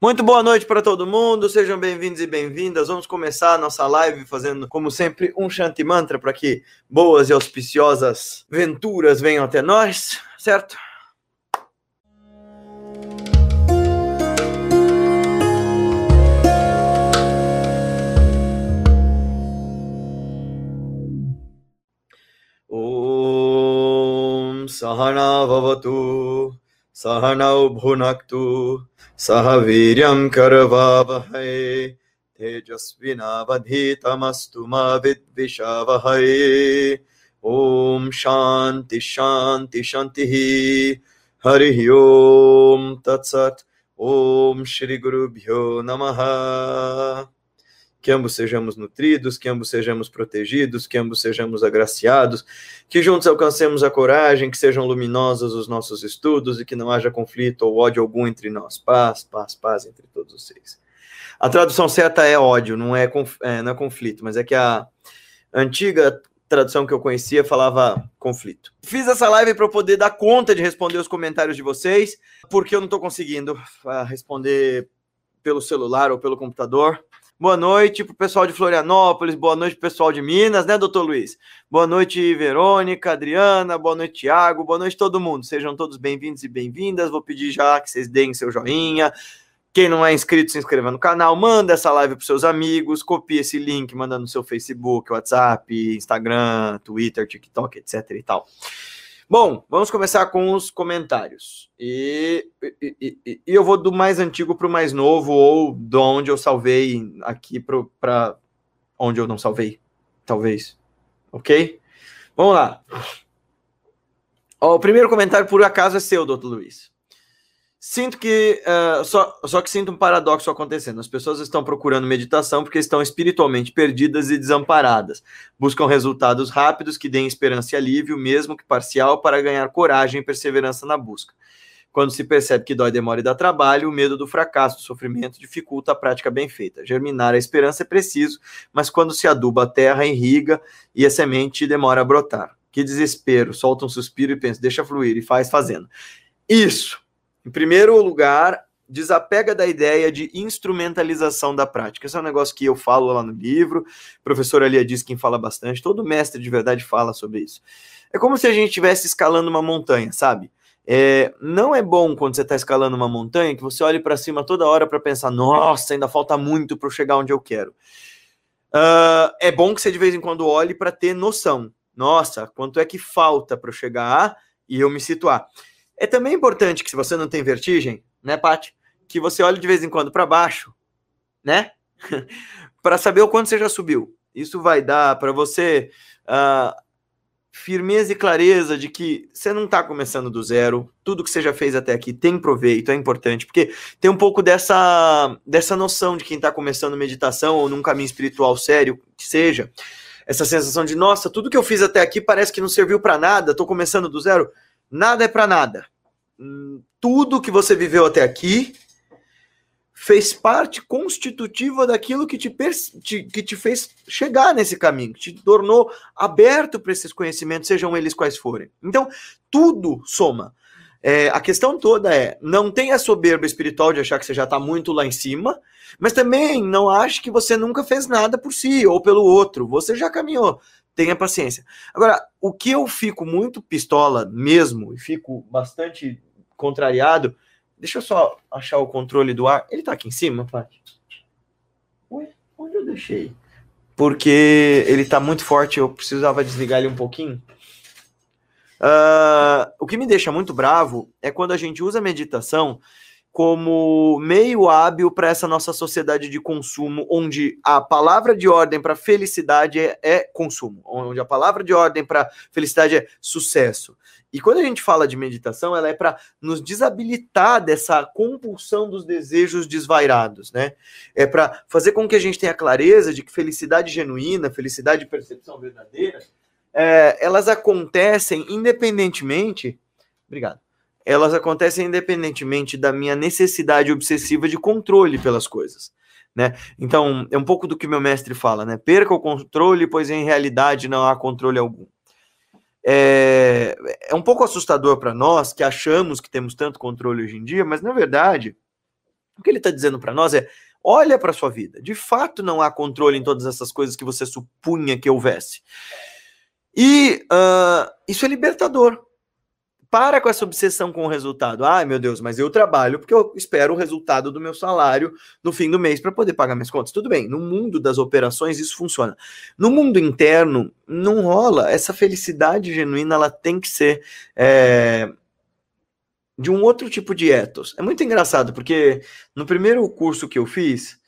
Muito boa noite para todo mundo, sejam bem-vindos e bem-vindas. Vamos começar a nossa live fazendo, como sempre, um Shanti Mantra para que boas e auspiciosas venturas venham até nós, certo? Om Sahana Vavatu Sahanau Bhunaktu सह वीर्यं करवावहै, तेजस्विनावधीतमस्तु मा विद्विषावहै। ॐ शान्ति शान्ति, शान्तिः। हरिः ॐ तत्सत्। ॐ श्रीगुरुभ्यो नमः। Que ambos sejamos nutridos, que ambos sejamos protegidos, que ambos sejamos agraciados, que juntos alcancemos a coragem, que sejam luminosos os nossos estudos e que não haja conflito ou ódio algum entre nós. Paz, paz, paz entre todos vocês. A tradução certa é ódio, não é, é, não é conflito, mas é que a antiga tradução que eu conhecia falava conflito. Fiz essa live para eu poder dar conta de responder os comentários de vocês, porque eu não estou conseguindo ah, responder pelo celular ou pelo computador. Boa noite para o pessoal de Florianópolis, boa noite para o pessoal de Minas, né, doutor Luiz? Boa noite, Verônica, Adriana, boa noite, Tiago, boa noite todo mundo. Sejam todos bem-vindos e bem-vindas. Vou pedir já que vocês deem seu joinha. Quem não é inscrito, se inscreva no canal, manda essa live para seus amigos, copie esse link, manda no seu Facebook, WhatsApp, Instagram, Twitter, TikTok, etc e tal. Bom, vamos começar com os comentários. E, e, e, e eu vou do mais antigo para o mais novo, ou de onde eu salvei aqui para onde eu não salvei, talvez. Ok? Vamos lá. Ó, o primeiro comentário, por acaso, é seu, doutor Luiz. Sinto que. Uh, só, só que sinto um paradoxo acontecendo. As pessoas estão procurando meditação porque estão espiritualmente perdidas e desamparadas. Buscam resultados rápidos que deem esperança e alívio, mesmo que parcial, para ganhar coragem e perseverança na busca. Quando se percebe que dói, demora e dá trabalho, o medo do fracasso, do sofrimento, dificulta a prática bem feita. Germinar a esperança é preciso, mas quando se aduba a terra, irriga e a semente demora a brotar. Que desespero, solta um suspiro e pensa, deixa fluir e faz fazendo. Isso em primeiro lugar, desapega da ideia de instrumentalização da prática. Esse é um negócio que eu falo lá no livro, o professor Alia diz quem fala bastante, todo mestre de verdade fala sobre isso. É como se a gente estivesse escalando uma montanha, sabe? É, não é bom quando você está escalando uma montanha que você olhe para cima toda hora para pensar, nossa, ainda falta muito para chegar onde eu quero. Uh, é bom que você de vez em quando olhe para ter noção. Nossa, quanto é que falta para chegar e eu me situar? É também importante que se você não tem vertigem, né, Paty, que você olhe de vez em quando para baixo, né? para saber o quanto você já subiu. Isso vai dar para você uh, firmeza e clareza de que você não está começando do zero. Tudo que você já fez até aqui tem proveito, é importante, porque tem um pouco dessa, dessa noção de quem está começando meditação ou num caminho espiritual sério, que seja. Essa sensação de, nossa, tudo que eu fiz até aqui parece que não serviu para nada, estou começando do zero Nada é para nada. Hum, tudo que você viveu até aqui fez parte constitutiva daquilo que te, que te fez chegar nesse caminho, que te tornou aberto para esses conhecimentos, sejam eles quais forem. Então, tudo soma. É, a questão toda é: não tenha soberba espiritual de achar que você já está muito lá em cima, mas também não ache que você nunca fez nada por si ou pelo outro. Você já caminhou tenha paciência. Agora, o que eu fico muito pistola mesmo, e fico bastante contrariado, deixa eu só achar o controle do ar. Ele tá aqui em cima, Paty? Ué, onde eu deixei? Porque ele tá muito forte, eu precisava desligar ele um pouquinho. Uh, o que me deixa muito bravo é quando a gente usa meditação como meio hábil para essa nossa sociedade de consumo, onde a palavra de ordem para felicidade é, é, consumo, onde a palavra de ordem para felicidade é sucesso. E quando a gente fala de meditação, ela é para nos desabilitar dessa compulsão dos desejos desvairados, né? É para fazer com que a gente tenha clareza de que felicidade genuína, felicidade e percepção verdadeira, é, elas acontecem independentemente. Obrigado elas acontecem independentemente da minha necessidade obsessiva de controle pelas coisas. Né? Então, é um pouco do que meu mestre fala, né? Perca o controle, pois em realidade não há controle algum. É, é um pouco assustador para nós que achamos que temos tanto controle hoje em dia, mas na verdade, O que ele está dizendo para nós é: olha para sua vida. De fato, não há controle em todas essas coisas que você supunha que houvesse. E uh, isso é libertador. Para com essa obsessão com o resultado. Ai, meu Deus, mas eu trabalho porque eu espero o resultado do meu salário no fim do mês para poder pagar minhas contas. Tudo bem, no mundo das operações isso funciona. No mundo interno, não rola. Essa felicidade genuína ela tem que ser é, de um outro tipo de ethos. É muito engraçado, porque no primeiro curso que eu fiz,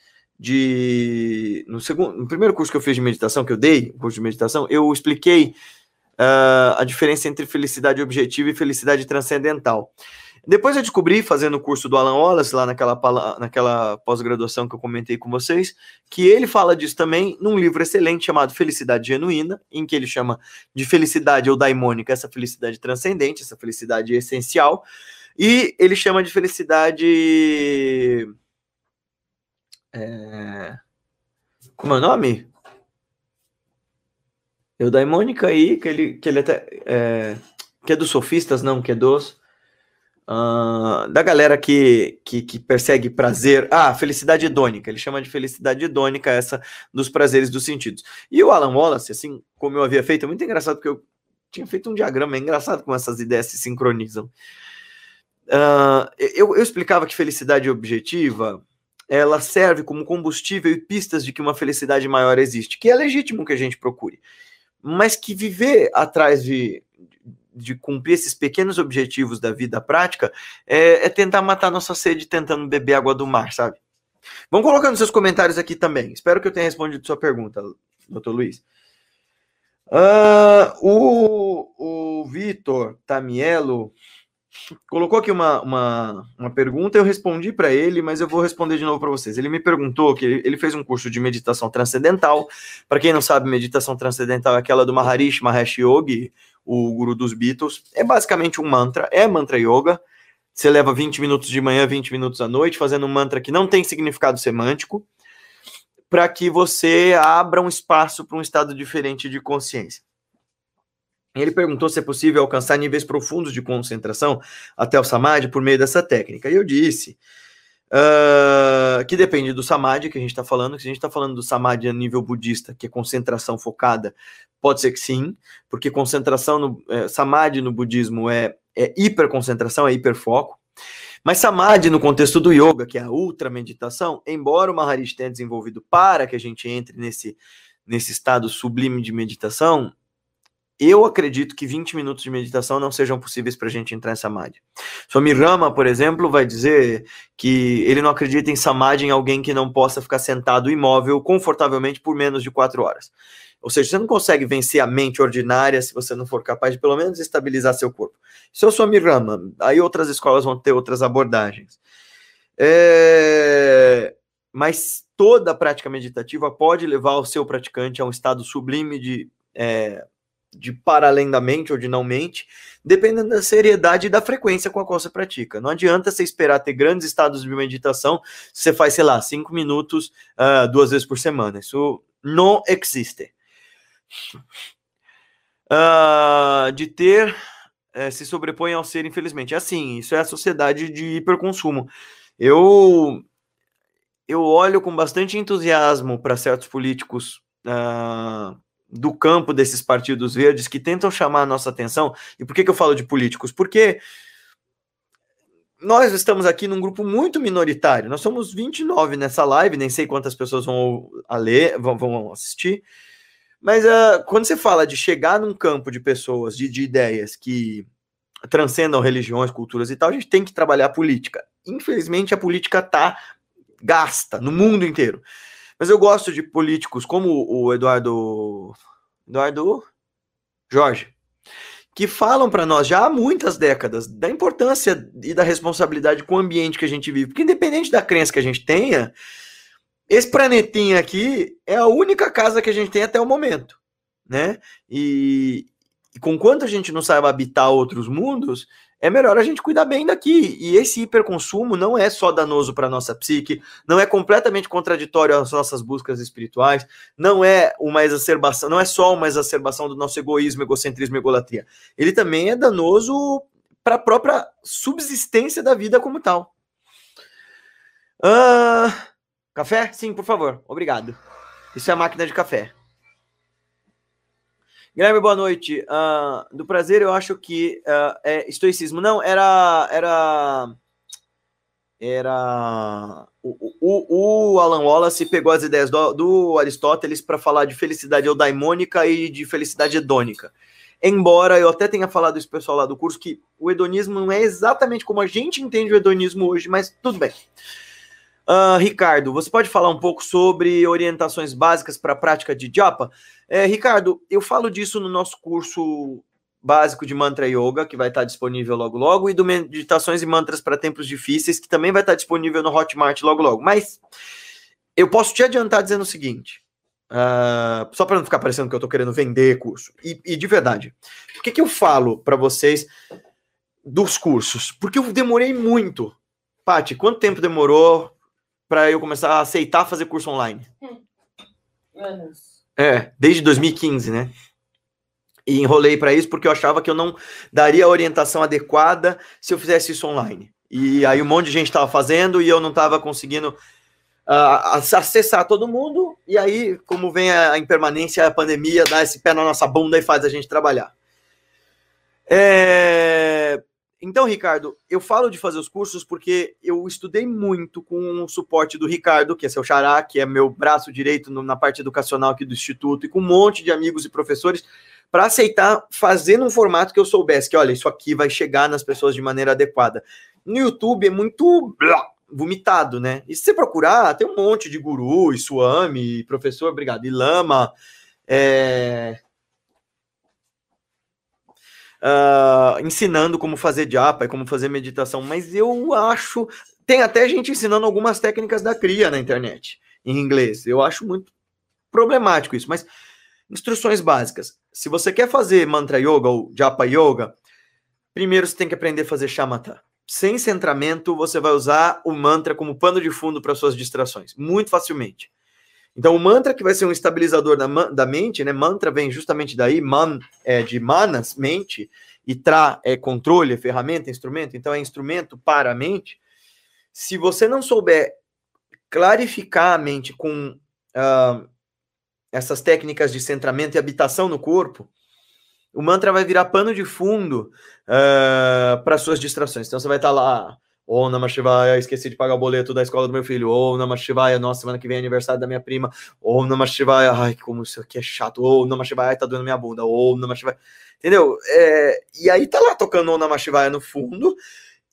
de. No, segundo, no primeiro curso que eu fiz de meditação, que eu dei, curso de meditação, eu expliquei uh, a diferença entre felicidade objetiva e felicidade transcendental. Depois eu descobri, fazendo o curso do Alan Wallace, lá naquela, naquela pós-graduação que eu comentei com vocês, que ele fala disso também num livro excelente chamado Felicidade Genuína, em que ele chama de felicidade ou daimônica essa felicidade transcendente, essa felicidade essencial, e ele chama de felicidade. É... Como é o nome? Eudaimônica aí, que ele, que ele até. É, que é dos sofistas, não, que é dos. Uh, da galera que, que, que, persegue prazer. Ah, felicidade hedônica. Ele chama de felicidade hedônica essa dos prazeres dos sentidos. E o Alan Wallace, assim como eu havia feito, é muito engraçado porque eu tinha feito um diagrama. É engraçado como essas ideias se sincronizam. Uh, eu, eu explicava que felicidade objetiva ela serve como combustível e pistas de que uma felicidade maior existe, que é legítimo que a gente procure mas que viver atrás de, de cumprir esses pequenos objetivos da vida prática é, é, tentar matar nossa sede tentando beber água do mar, sabe? Vão colocando seus comentários aqui também. Espero que eu tenha respondido sua pergunta, doutor Luiz. Uh, o o Vitor Tamielo colocou aqui uma, uma, uma pergunta, eu respondi para ele, mas eu vou responder de novo para vocês. Ele me perguntou que ele, fez um curso de meditação transcendental. Para quem não sabe, meditação transcendental é aquela do Maharishi Mahesh Yogi, o guru dos Beatles. É basicamente um mantra, é mantra yoga. Você leva 20 minutos de manhã, 20 minutos à noite, fazendo um mantra que não tem significado semântico, para que você abra um espaço para um estado diferente de consciência. Ele perguntou se é possível alcançar níveis profundos de concentração até o samadhi por meio dessa técnica. E eu disse uh, que depende do samadhi que a gente está falando. Se a gente está falando do samadhi a nível budista, que é concentração focada, pode ser que sim, porque concentração no é, samadhi no budismo é, é hiperconcentração, é hiperfoco. Mas samadhi no contexto do yoga, que é a ultra meditação, embora o Maharishi tenha desenvolvido para que a gente entre nesse nesse estado sublime de meditação, eu acredito que 20 minutos de meditação não sejam possíveis para a gente entrar em samadhi. Swami Rama, por exemplo, vai dizer que ele não acredita em samadhi em alguém que não possa ficar sentado imóvel confortavelmente por menos de quatro horas. Ou seja, você não consegue vencer a mente ordinária se você não for capaz de pelo menos estabilizar seu corpo. Isso é o Swami. Aí outras escolas vão ter outras abordagens. É... Mas toda prática meditativa pode levar o seu praticante a um estado sublime de é, de para além da mente ou de não mente, dependendo da seriedade e da frequência com a qual você pratica. Não adianta você esperar ter grandes estados de meditação se você faz, sei lá, cinco minutos uh, duas vezes por semana. Isso não existe. Uh, de ter uh, se sobrepõe ao ser, infelizmente. É assim, isso é a sociedade de hiperconsumo. Eu eu olho com bastante entusiasmo para certos políticos uh, do campo desses partidos verdes que tentam chamar a nossa atenção. E por que, que eu falo de políticos? Porque nós estamos aqui num grupo muito minoritário. Nós somos 29 nessa live, nem sei quantas pessoas vão ler, vão, vão assistir. Mas uh, quando você fala de chegar num campo de pessoas, de, de ideias que transcendam religiões, culturas e tal, a gente tem que trabalhar a política. Infelizmente, a política tá gasta no mundo inteiro. Mas eu gosto de políticos como o Eduardo. Eduardo Jorge, que falam para nós já há muitas décadas da importância e da responsabilidade com o ambiente que a gente vive. Porque, independente da crença que a gente tenha, esse planetinha aqui é a única casa que a gente tem até o momento. Né? E, e com quanto a gente não saiba habitar outros mundos, é melhor a gente cuidar bem daqui. E esse hiperconsumo não é só danoso para nossa psique, não é completamente contraditório às nossas buscas espirituais, não é uma exacerbação, não é só uma exacerbação do nosso egoísmo, egocentrismo egolatria. Ele também é danoso para a própria subsistência da vida como tal. Uh, café? Sim, por favor. Obrigado. Isso é a máquina de café. Guilherme, boa noite. Uh, do prazer, eu acho que uh, é estoicismo. Não, era. Era. Era. O, o, o Alan Wallace pegou as ideias do, do Aristóteles para falar de felicidade eudaimônica e de felicidade hedônica. Embora eu até tenha falado isso pessoal lá do curso, que o hedonismo não é exatamente como a gente entende o hedonismo hoje, mas tudo bem. Uh, Ricardo, você pode falar um pouco sobre orientações básicas para a prática de japa? É, Ricardo, eu falo disso no nosso curso básico de mantra yoga, que vai estar disponível logo logo, e do meditações e mantras para tempos difíceis, que também vai estar disponível no Hotmart logo logo. Mas eu posso te adiantar dizendo o seguinte, uh, só para não ficar parecendo que eu estou querendo vender curso. E, e de verdade, o que, que eu falo para vocês dos cursos? Porque eu demorei muito. Pati, quanto tempo demorou para eu começar a aceitar fazer curso online? Anos. É, desde 2015, né? E enrolei para isso porque eu achava que eu não daria a orientação adequada se eu fizesse isso online. E aí um monte de gente estava fazendo e eu não estava conseguindo uh, acessar todo mundo. E aí, como vem a impermanência, a pandemia, dá esse pé na nossa bunda e faz a gente trabalhar. É... Então, Ricardo, eu falo de fazer os cursos porque eu estudei muito com o suporte do Ricardo, que é seu xará, que é meu braço direito na parte educacional aqui do Instituto, e com um monte de amigos e professores, para aceitar fazer num formato que eu soubesse que, olha, isso aqui vai chegar nas pessoas de maneira adequada. No YouTube é muito blá, vomitado, né? E se você procurar, tem um monte de guru, e suami, professor, obrigado, e lama, é, uh, ensinando como fazer japa e como fazer meditação, mas eu acho. Tem até gente ensinando algumas técnicas da cria na internet, em inglês. Eu acho muito problemático isso, mas instruções básicas. Se você quer fazer mantra yoga ou japa yoga, primeiro você tem que aprender a fazer shamatha. Sem centramento, você vai usar o mantra como pano de fundo para suas distrações, muito facilmente. Então, o mantra que vai ser um estabilizador da, da mente, né? Mantra vem justamente daí, man é de manas, mente, e tra é controle, é ferramenta, instrumento, então é instrumento para a mente. Se você não souber clarificar a mente com uh, essas técnicas de centramento e habitação no corpo, o mantra vai virar pano de fundo uh, para suas distrações. Então você vai estar tá lá ou Namah Shivaya, esqueci de pagar o boleto da escola do meu filho. Ou Namah Shivaya, nossa, semana que vem é aniversário da minha prima. Ou Namah Shivaya, ai, como isso aqui é chato. Ou Namah Shivaya, tá doendo minha bunda. Ou Namah Shivaya, entendeu? É, e aí tá lá tocando o Namah Shivaya no fundo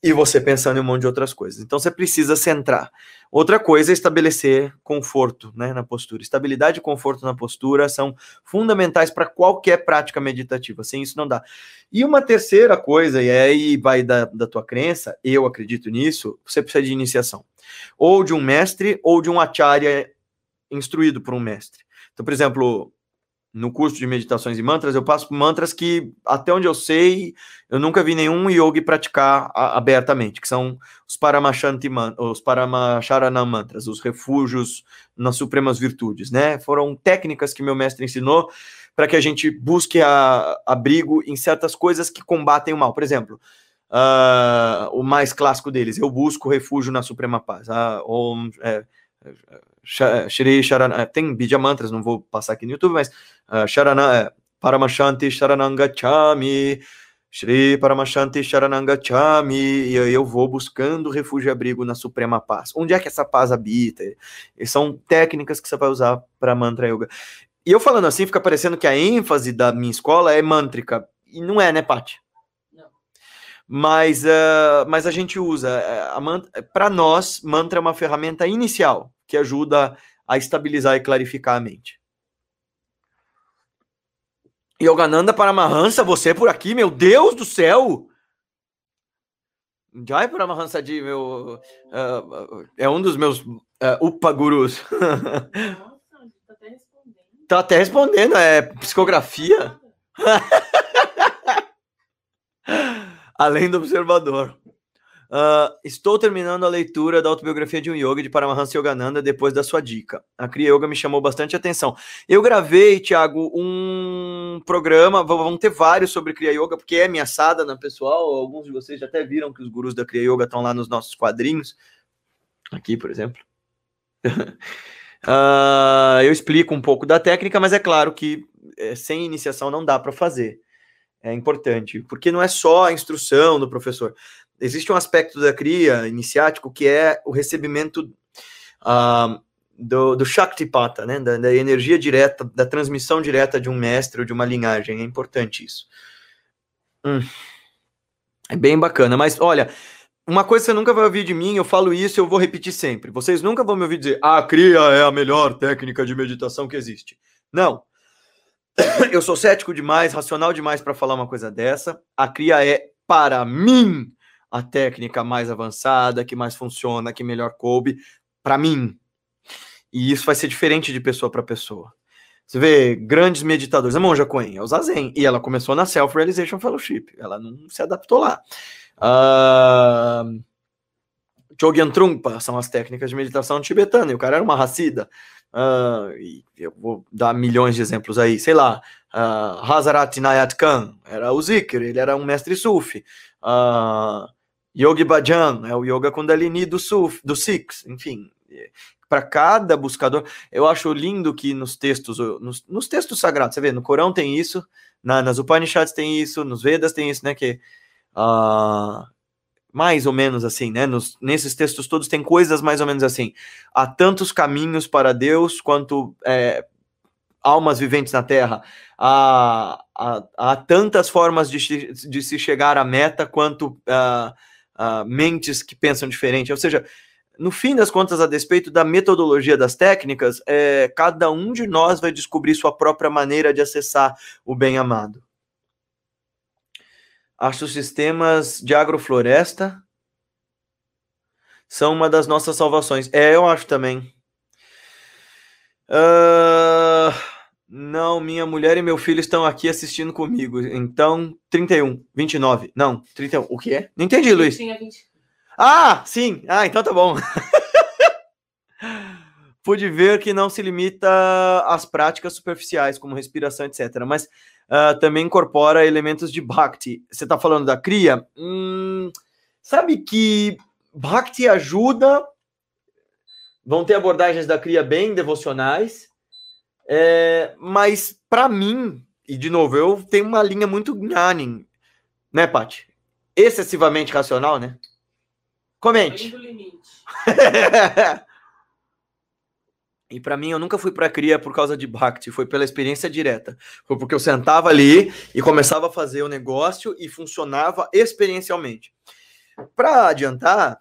e você pensando em um monte de outras coisas. Então você precisa centrar. Outra coisa é estabelecer conforto né, na postura. Estabilidade e conforto na postura são fundamentais para qualquer prática meditativa. Sem isso não dá. E uma terceira coisa, e aí vai da, da tua crença, eu acredito nisso, você precisa de iniciação. Ou de um mestre, ou de um acharya instruído por um mestre. Então, por exemplo, no curso de meditações e mantras, eu passo mantras que, até onde eu sei, eu nunca vi nenhum yogi praticar a, abertamente, que são os Paramashanti os Paramacharana mantras, os refúgios nas supremas virtudes, né? Foram técnicas que meu mestre ensinou para que a gente busque a, abrigo em certas coisas que combatem o mal. Por exemplo, uh, o mais clássico deles, eu busco refúgio na suprema paz. Uh, ou, é, Shri Sharana, tem Bija Mantras, não vou passar aqui no YouTube, mas uh, Sharana, Paramashanti Sharanangachami, Shri Paramashanti Sharanangachami, e eu vou buscando refúgio e abrigo na suprema paz. Onde é que essa paz habita? E são técnicas que você vai usar para mantra yoga. E eu falando assim, fica parecendo que a ênfase da minha escola é mântrica. E não é, né, Paty? Mas, uh, mas a gente usa. Uh, para nós, mantra é uma ferramenta inicial que ajuda a estabilizar e clarificar a mente. Yogananda Paramahansa, você por aqui, meu Deus do céu! Jai Paramahansa de meu uh, é um dos meus uh, upa gurus. Nossa, tá até respondendo. Tá até respondendo, é psicografia. Além do observador. Uh, estou terminando a leitura da autobiografia de um yoga de Paramahansa Yogananda depois da sua dica. A Kriya Yoga me chamou bastante atenção. Eu gravei, Thiago, um programa, vão ter vários sobre Kriya Yoga, porque é minha sadhana pessoal. Alguns de vocês já até viram que os gurus da Kriya Yoga estão lá nos nossos quadrinhos. Aqui, por exemplo. uh, eu explico um pouco da técnica, mas é claro que é, sem iniciação não dá para fazer. É importante, porque não é só a instrução do professor. Existe um aspecto da cria iniciático que é o recebimento uh, do, do Shaktipata, né? Da, da, energia direta, da transmissão direta de um mestre ou de uma linhagem. É importante isso. Hum. É bem bacana, mas olha, uma coisa que você nunca vai ouvir de mim, eu falo isso eu vou repetir sempre. Vocês nunca vão me ouvir dizer, a cria é a melhor técnica de meditação que existe. Não. Eu sou cético demais, racional demais para falar uma coisa dessa. A cria é, para mim, a técnica mais avançada, que mais funciona, que melhor coube, para mim. E isso vai ser diferente de pessoa para pessoa. Você vê grandes meditadores, a Monja Coen é o Zazen, e ela começou na Self-Realization Fellowship, ela não se adaptou lá. Uh, Trungpa são as técnicas de meditação tibetana, e o cara era uma racida. Uh, e eu vou dar milhões de exemplos aí, sei lá, uh, Hazarat Nayat Khan era o Zikr, ele era um mestre sufi. Uh, Yogi Bhajan é o Yoga Kundalini do Suf, do Sikhs, enfim. Para cada buscador, eu acho lindo que nos textos, nos, nos, textos sagrados, você vê, no Corão tem isso, na, nas Upanishads tem isso, nos Vedas tem isso, né? Que uh, mais ou menos assim, né? Nos, nesses textos todos tem coisas mais ou menos assim. Há tantos caminhos para Deus quanto é, almas viventes na Terra. Há, há, há tantas formas de, de, se chegar à meta quanto uh, uh, mentes que pensam diferente. Ou seja, no fim das contas, a despeito da metodologia das técnicas, é, cada um de nós vai descobrir sua própria maneira de acessar o bem amado. Acho os sistemas de agrofloresta são uma das nossas salvações. É, eu acho também. Uh, não, minha mulher e meu filho estão aqui assistindo comigo. Então, 31, 29. Não, 31. O que é? Não entendi, Luiz. Ah, sim. Ah, então tá bom. Pude ver que não se limita às práticas superficiais, como respiração, etc. Mas uh, também incorpora elementos de Bhakti. Você está falando da cria? Hum, sabe que Bhakti ajuda. Vão ter abordagens da cria bem devocionais. É, mas, para mim, e de novo, eu tenho uma linha muito Gnanin, né, Paty? Excessivamente racional, né? Comente. E para mim, eu nunca fui para cria por causa de Bhakti, foi pela experiência direta. Foi porque eu sentava ali e começava a fazer o negócio e funcionava experiencialmente. Para adiantar,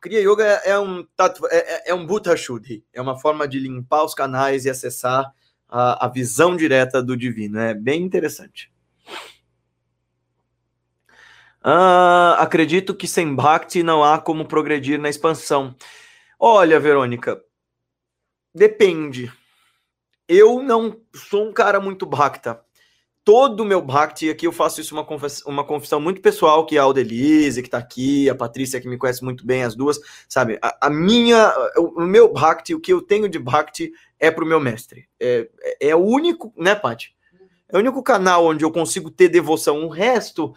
Kriya Yoga é um é, é, é um Buddha Shuddhi, é uma forma de limpar os canais e acessar a, a visão direta do divino. É bem interessante. Ah, acredito que sem Bhakti não há como progredir na expansão. Olha, Verônica, Depende. Eu não sou um cara muito Bhakta. Todo o meu Bhakti, aqui eu faço isso uma, uma confissão muito pessoal, que é a Aldelise, que tá aqui, a Patrícia, que me conhece muito bem, as duas, sabe? A, a minha, o, meu Bhakti, o que eu tenho de Bhakti é pro meu mestre. É, é, é o único, né, Paty? É o único canal onde eu consigo ter devoção. O resto,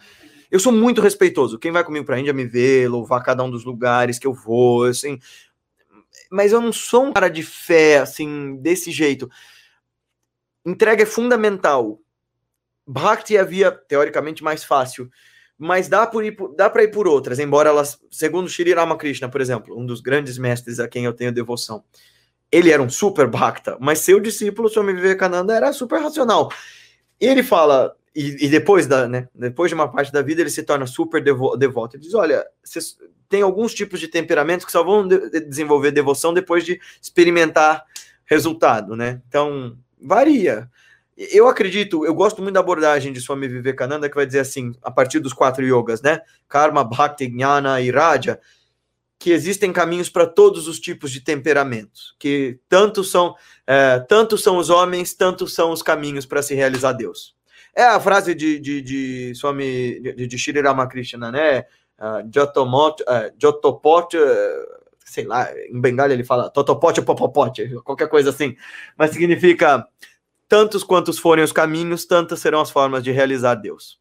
eu sou muito respeitoso. Quem vai comigo pra Índia me vê, louvar cada um dos lugares que eu vou, assim mas eu não sou um cara de fé, assim, desse jeito. Entrega é fundamental. Bhakti é a via, teoricamente, mais fácil, mas dá, por ir, dá para ir por outras, embora elas, segundo Shri Ramakrishna, por exemplo, um dos grandes mestres a quem eu tenho devoção, ele era um super Bhakta, mas seu discípulo, Swami Vivekananda, era super racional. E ele fala, e, e, depois da, né, depois de uma parte da vida ele se torna super devo, devoto. Ele diz: olha, tem alguns tipos de temperamentos que só vão de, desenvolver devoção depois de experimentar resultado, né? Então varia. Eu acredito, eu gosto muito da abordagem de Swami Vivekananda que vai dizer assim, a partir dos quatro yogas, né? Karma, Bhakti, Jnana e Raja, que existem caminhos para todos os tipos de temperamentos, que tanto são, é, tanto são os homens, tanto são os caminhos para se realizar Deus. É a frase de, de, de Swami, de, de Shri Ramakrishna, né? Uh, Jotomot, uh, Jotopot, uh, sei lá, em Bengala ele fala Totopote ou Popopote, qualquer coisa assim. Mas significa tantos quantos forem os caminhos, tantas serão as formas de realizar Deus.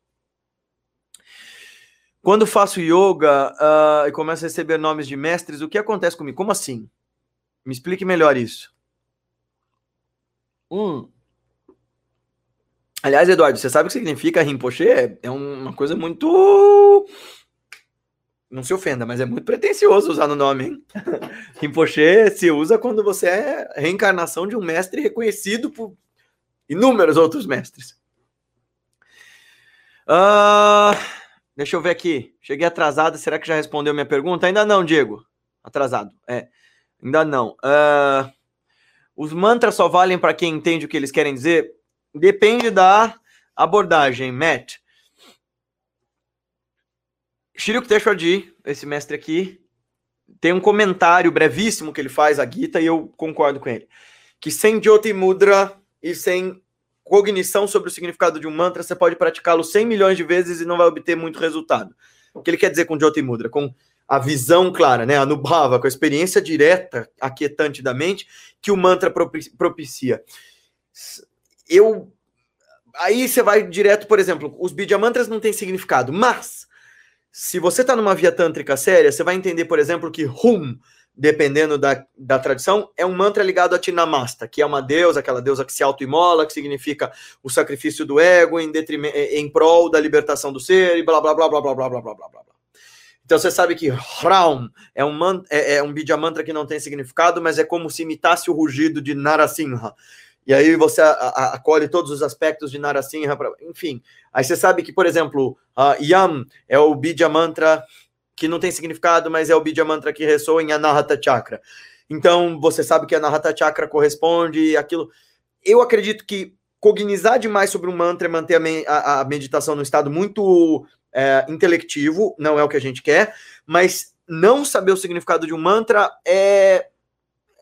Quando faço yoga uh, e começo a receber nomes de mestres, o que acontece comigo? Como assim? Me explique melhor isso. Hum. Aliás, Eduardo, você sabe o que significa Rinpoche? É, é uma coisa muito. Não se ofenda, mas é muito pretencioso usar no nome, hein? Rinpoche se usa quando você é reencarnação de um mestre reconhecido por inúmeros outros mestres. Uh, deixa eu ver aqui. Cheguei atrasado. Será que já respondeu minha pergunta? Ainda não, Diego. Atrasado. É. Ainda não. Uh, os mantras só valem para quem entende o que eles querem dizer? Depende da abordagem, Matt. Shri Yukteswarji, esse mestre aqui, tem um comentário brevíssimo que ele faz a Gita e eu concordo com ele. Que sem Jyoti Mudra e sem cognição sobre o significado de um mantra, você pode praticá-lo 100 milhões de vezes e não vai obter muito resultado. O que ele quer dizer com Jyoti Mudra? Com a visão clara, né? A Nubhava, com a experiência direta, aquietante da mente, que o mantra propicia eu. Aí você vai direto, por exemplo, os Bidya-mantras não têm significado, mas se você está numa via tântrica séria, você vai entender, por exemplo, que Hum, dependendo da, da tradição, é um mantra ligado a Tinamasta, que é uma deusa, aquela deusa que se autoimola, que significa o sacrifício do ego em, em prol da libertação do ser, e blá blá blá blá blá blá blá blá blá blá. Então você sabe que Hraum é um, é, é um Bidya mantra que não tem significado, mas é como se imitasse o rugido de Narasimha. E aí você acolhe todos os aspectos de Narasimha, pra, enfim. Aí você sabe que, por exemplo, uh, Yam é o Bidya Mantra que não tem significado, mas é o Bidya Mantra que ressoa em Anahata Chakra. Então você sabe que a Anahata Chakra corresponde aquilo. Eu acredito que cognizar demais sobre um mantra é manter a, a, a meditação num estado muito é, intelectivo, não é o que a gente quer, mas não saber o significado de um mantra é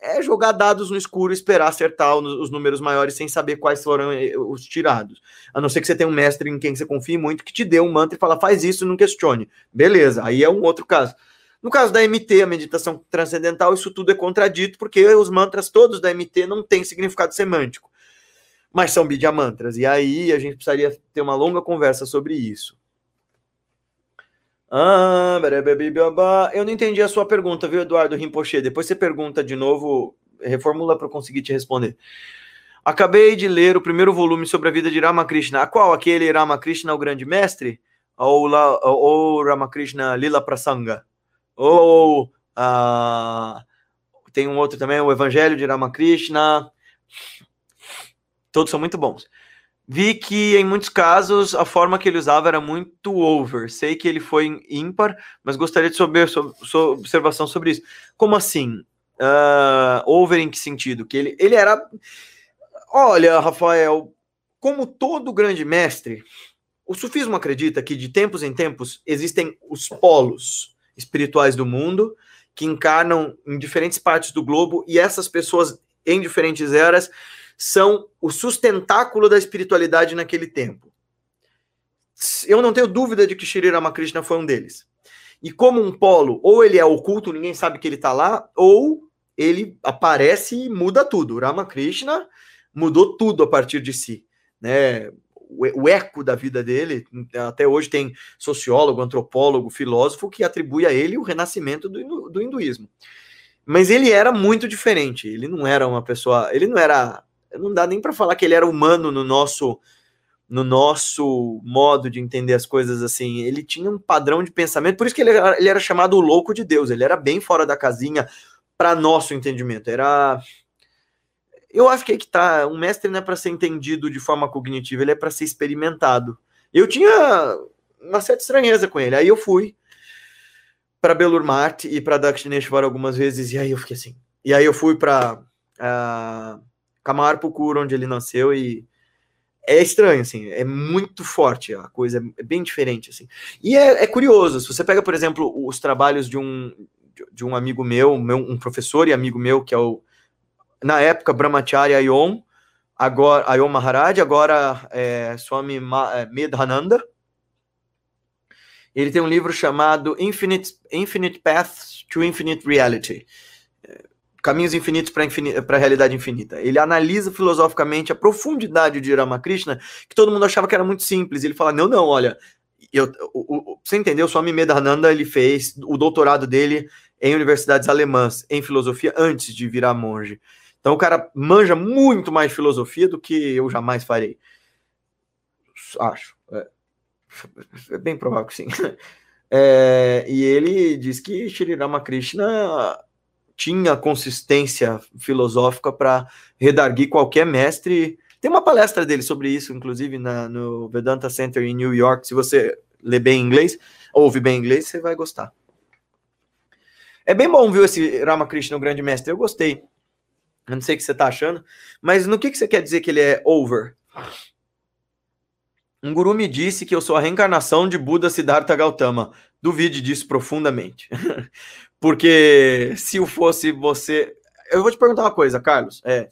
é jogar dados no escuro e esperar acertar os números maiores sem saber quais foram eh, os tirados. A não ser que você tenha um mestre em quem você confie muito que te dê um mantra e fala, faz isso, não questione. Beleza, aí é um outro caso. No caso da MT, a meditação transcendental, isso tudo é contradito, porque os mantras todos da MT não têm significado semântico. Mas são Bidya mantras. E aí a gente precisaria ter uma longa conversa sobre isso. Ah, eu não entendi a sua pergunta, viu, Eduardo Rinpoche? Depois você pergunta de novo, reformula para eu conseguir te responder. Acabei de ler o primeiro volume sobre a vida de Ramakrishna. A qual? Aquele Ramakrishna, o grande mestre? Ou, La, ou Ramakrishna Lila Prasanga? Ou uh, tem um outro também, o Evangelho de Ramakrishna. Todos são muito bons. Vi que em muitos casos a forma que ele usava era muito over. Sei que ele foi ímpar, mas gostaria de saber sua, observação sobre isso. Como assim? Uh, over em que sentido? Que ele, ele era. Olha, Rafael, como todo grande mestre, o sufismo acredita que de tempos em tempos existem os polos espirituais do mundo que encarnam em diferentes partes do globo e essas pessoas em diferentes eras são o sustentáculo da espiritualidade naquele tempo. Eu não tenho dúvida de que Shri Ramakrishna foi um deles. E como um polo, ou ele é oculto, ninguém sabe que ele está lá, ou ele aparece e muda tudo. Ramakrishna mudou tudo a partir de si, né? O eco da vida dele, até hoje tem sociólogo, antropólogo, filósofo que atribui a ele o renascimento do, do hinduísmo. Mas ele era muito diferente. Ele não era uma pessoa, ele não era não dá nem para falar que ele era humano no nosso no nosso modo de entender as coisas assim. Ele tinha um padrão de pensamento, por isso que ele era, ele era chamado o louco de Deus. Ele era bem fora da casinha para nosso entendimento. Era eu acho que aí que tá, um mestre não é para ser entendido de forma cognitiva, ele é para ser experimentado. Eu tinha uma certa estranheza com ele. Aí eu fui para Belur Mart e para Dakshineshwar algumas vezes e aí eu fiquei assim. E aí eu fui para uh, Camarpucur, onde ele nasceu, e é estranho, assim, é muito forte a coisa, é bem diferente, assim. E é, é curioso, se você pega, por exemplo, os trabalhos de um, de um amigo meu, meu, um professor e amigo meu, que é o, na época, Brahmacharya Ayom, agora, Ayom Maharaj, agora é, Swami é, Medhananda, ele tem um livro chamado Infinite, Infinite Paths to Infinite Reality. Caminhos Infinitos para a Realidade Infinita. Ele analisa filosoficamente a profundidade de Ramakrishna, que todo mundo achava que era muito simples. Ele fala: não, não, olha, eu, o, o, você entendeu? Swami Medhananda ele fez o doutorado dele em universidades alemãs em filosofia antes de virar monge. Então o cara manja muito mais filosofia do que eu jamais farei. Acho. É, é bem provável que sim. É, e ele diz que Shri Ramakrishna tinha consistência filosófica para redarguir qualquer mestre. Tem uma palestra dele sobre isso, inclusive, na, no Vedanta Center em New York. Se você lê bem inglês, ouve bem inglês, você vai gostar. É bem bom, viu, esse Ramakrishna, o grande mestre. Eu gostei. Eu não sei o que você está achando, mas no que, que você quer dizer que ele é over? Um guru me disse que eu sou a reencarnação de Buda Siddhartha Gautama. Duvide disso profundamente. Porque se eu fosse você. Eu vou te perguntar uma coisa, Carlos. É,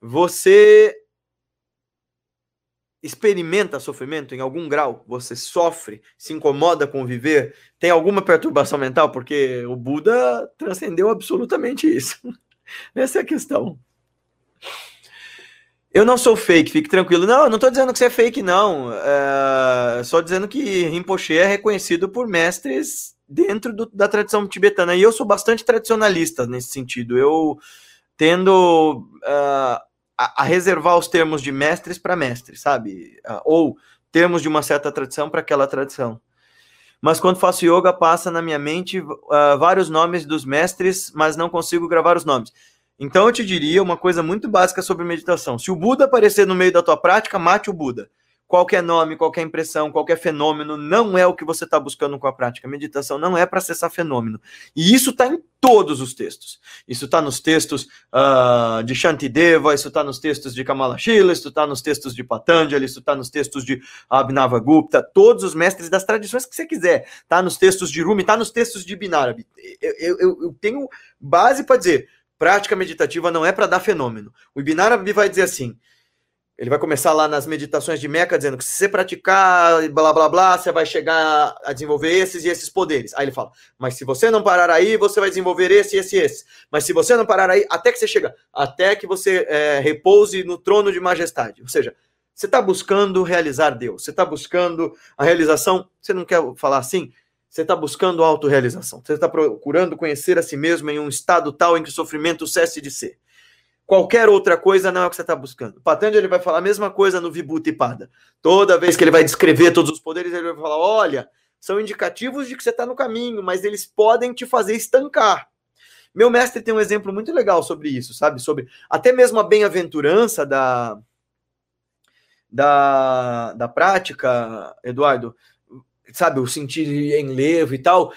você experimenta sofrimento em algum grau? Você sofre, se incomoda com viver? Tem alguma perturbação mental? Porque o Buda transcendeu absolutamente isso. Essa é a questão. Eu não sou fake, fique tranquilo. Não, eu não estou dizendo que você é fake, não. É, só dizendo que Rinpoche é reconhecido por mestres dentro do, da tradição tibetana. E eu sou bastante tradicionalista nesse sentido. Eu tendo uh, a, a, reservar os termos de mestres para mestres, sabe? Uh, ou termos de uma certa tradição para aquela tradição. Mas quando faço yoga, passa na minha mente uh, vários nomes dos mestres, mas não consigo gravar os nomes. Então eu te diria uma coisa muito básica sobre meditação. Se o Buda aparecer no meio da tua prática, mate o Buda. Qualquer nome, qualquer impressão, qualquer fenômeno não é o que você está buscando com a prática. Meditação não é para acessar fenômeno. E isso está em todos os textos. Isso está nos textos uh, de Shantideva, isso está nos textos de Kamala Shila, isso está nos textos de Patanjali, isso está nos textos de Abhinavagupta, todos os mestres das tradições que você quiser. Está nos textos de Rumi, está nos textos de Binarabi. Eu, eu, eu tenho base para dizer prática meditativa não é para dar fenômeno. O Ibn vai dizer assim, ele vai começar lá nas meditações de Meca dizendo que se você praticar blá blá blá, você vai chegar a desenvolver esses e esses poderes. Aí ele fala: "Mas se você não parar aí, você vai desenvolver esse, esse, esse. Mas se você não parar aí, até que você chega, até que você é, repouse no trono de majestade." Ou seja, você está buscando realizar Deus, você está buscando a realização. Você não quer falar assim? Você está buscando autorrealização. Você está procurando conhecer a si mesmo em um estado tal em que o sofrimento cesse de ser. Qualquer outra coisa não é o que você está buscando. Patanjali vai falar a mesma coisa no Vibhuti Pada. Toda vez que ele vai descrever todos os poderes, ele vai falar: olha, são indicativos de que você está no caminho, mas eles podem te fazer estancar. Meu mestre tem um exemplo muito legal sobre isso, sabe? Sobre até mesmo a bem-aventurança da, da, da prática, Eduardo sabe, o sentir em levo e tal,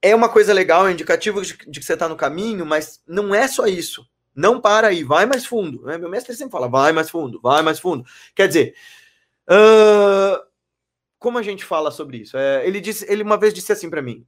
é uma coisa legal, é indicativo de, de que você está no caminho, mas não é só isso. Não para aí, vai mais fundo. Né? Meu mestre sempre fala, vai mais fundo, vai mais fundo. Quer dizer, uh, como a gente fala sobre isso? É, ele disse, ele uma vez disse assim para mim: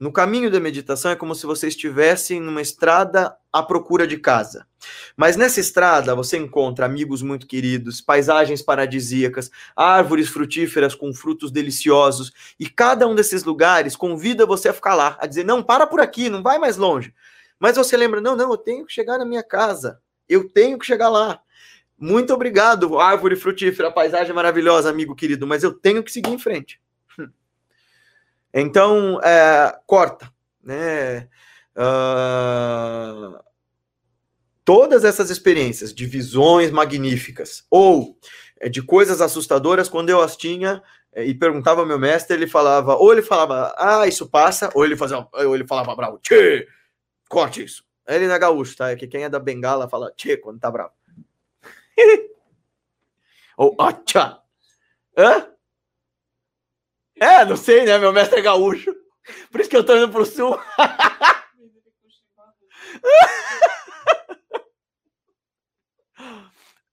no caminho da meditação é como se você estivesse numa estrada à procura de casa. Mas nessa estrada você encontra amigos muito queridos, paisagens paradisíacas, árvores frutíferas com frutos deliciosos, e cada um desses lugares convida você a ficar lá, a dizer: "Não, para por aqui, não vai mais longe". Mas você lembra: "Não, não, eu tenho que chegar na minha casa. Eu tenho que chegar lá". Muito obrigado, árvore frutífera, paisagem maravilhosa, amigo querido, mas eu tenho que seguir em frente. Então, é, corta, né? Uh, todas essas experiências de visões magníficas ou é, de coisas assustadoras, quando eu as tinha é, e perguntava ao meu mestre, ele falava, ou ele falava, ah, isso passa, ou ele fazia, ou ele falava bravo, tchê, corte isso. Ele não é gaúcho, tá? É que quem é da Bengala fala tchê quando tá bravo. ou acha. Hã? É, não sei, né? Meu mestre é gaúcho. Por isso que eu tô indo pro sul.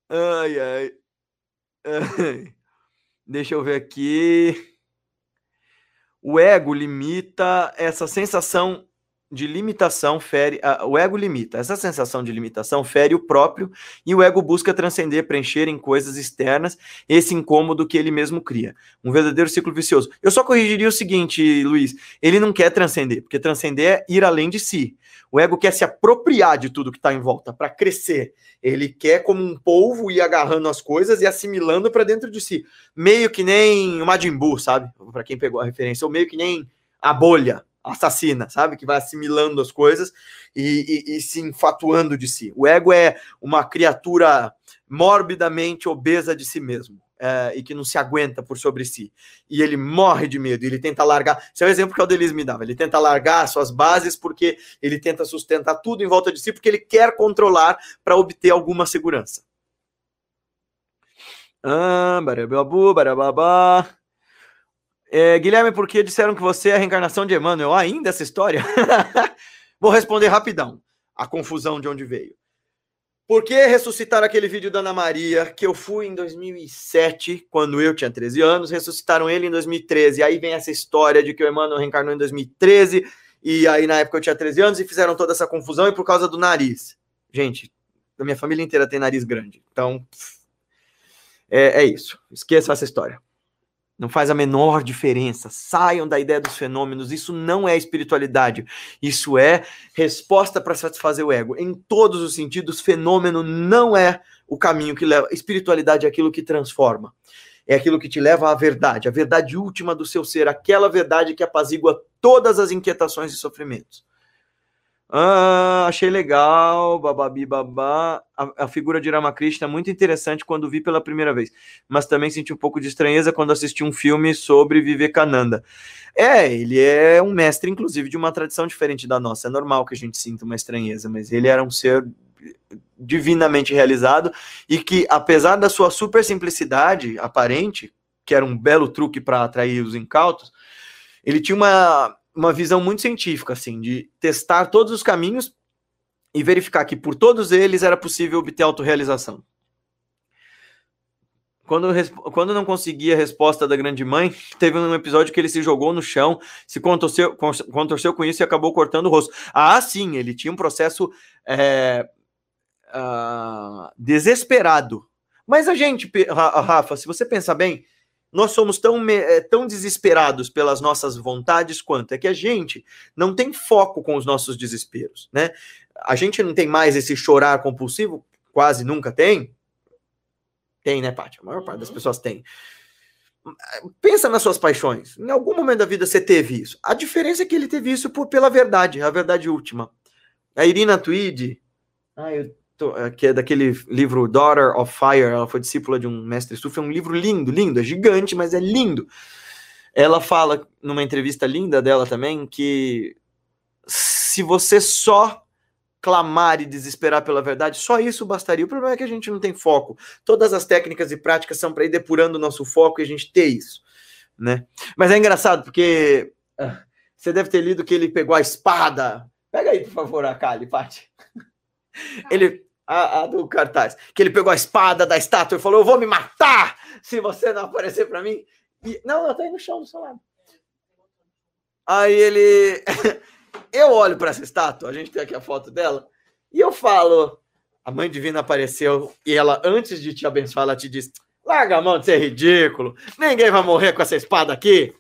ai, ai. Deixa eu ver aqui. O ego limita essa sensação de limitação fere. a- o ego limita. Essa sensação de limitação fere o próprio e o ego busca transcender, preencher em coisas externas esse incômodo que ele mesmo cria. Um verdadeiro ciclo vicioso. Eu só corrigiria o seguinte, Luiz: ele não quer transcender, porque transcender é ir além de si. O ego quer se apropriar de tudo que está em volta para crescer. Ele quer, como um polvo, ir agarrando as coisas e assimilando para dentro de si. Meio que nem o Majin Buu, sabe? Para quem pegou a referência, ou meio que nem a bolha assassina, sabe? Que vai assimilando as coisas e, e- e se enfatuando de si. O ego é uma criatura morbidamente obesa de si mesmo. é, e que não se aguenta por sobre si. E ele morre de medo, ele tenta largar. Esse é o exemplo que o Delis me dava. Ele tenta largar suas bases porque ele tenta sustentar tudo em volta de si, porque ele quer controlar para obter alguma segurança. Ah, barababu, barababá. É, Guilherme, por que disseram que você é a reencarnação de Emmanuel? Ainda essa história? Vou responder rapidão. A confusão de onde veio. Por que ressuscitaram aquele vídeo da Ana Maria, que eu fui em 2007, quando eu tinha 13 anos, ressuscitaram ele em 2013. Aí vem essa história de que o Emmanuel reencarnou em 2013, e aí na época eu tinha 13 anos, e fizeram toda essa confusão, e por causa do nariz. Gente, a minha família inteira tem nariz grande. Então, é, é isso. Esqueçam essa história. Não faz a menor diferença. Saiam da ideia dos fenômenos. Isso não é espiritualidade. Isso é resposta para satisfazer o ego. Em todos os sentidos, fenômeno não é o caminho que leva. Espiritualidade é aquilo que transforma. É aquilo que te leva à verdade, a verdade última do seu ser, aquela verdade que apazigua todas as inquietações e sofrimentos. Ah, achei legal, bababi babá. A, a figura de Ramakrishna é muito interessante quando vi pela primeira vez, mas também senti um pouco de estranheza quando assisti um filme sobre Vivekananda. É, ele é um mestre, inclusive, de uma tradição diferente da nossa. É normal que a gente sinta uma estranheza, mas ele era um ser divinamente realizado e que, apesar da sua super simplicidade aparente, que era um belo truque para atrair os incautos, ele tinha uma uma visão muito científica, assim, de testar todos os caminhos e verificar que por todos eles era possível obter autorrealização. Quando, quando não conseguia a resposta da grande mãe, teve um episódio que ele se jogou no chão, se contorceu, contorceu com isso e acabou cortando o rosto. Ah, sim, ele tinha um processo é, uh, desesperado. Mas a gente, Rafa, se você pensar bem, nós somos tão, tão desesperados pelas nossas vontades quanto é que a gente não tem foco com os nossos desesperos, né? A gente não tem mais esse chorar compulsivo, quase nunca tem. Tem, né, Paty? A maior parte das pessoas tem. Pensa nas suas paixões. Em algum momento da vida você teve isso. A diferença é que ele teve isso por, pela verdade, a verdade última. A Irina Tweed, ah, eu que é daquele livro Daughter of Fire, ela foi discípula de um mestre sufi, é um livro lindo, lindo, é gigante, mas é lindo. Ela fala numa entrevista linda dela também que se você só clamar e desesperar pela verdade, só isso bastaria. O problema é que a gente não tem foco. Todas as técnicas e práticas são para ir depurando o nosso foco e a gente ter isso, né? Mas é engraçado porque ah, você deve ter lido que ele pegou a espada. Pega aí, por favor, a Kali, Paty. Ele a, a, do cartaz, que ele pegou a espada da estátua e falou: Eu vou me matar se você não aparecer para mim. E, não, ela tá aí no chão do seu lado. Aí ele. eu olho para essa estátua, a gente tem aqui a foto dela, e eu falo: A mãe divina apareceu e ela, antes de te abençoar, ela te diz: Larga a mão de ser ridículo, ninguém vai morrer com essa espada aqui.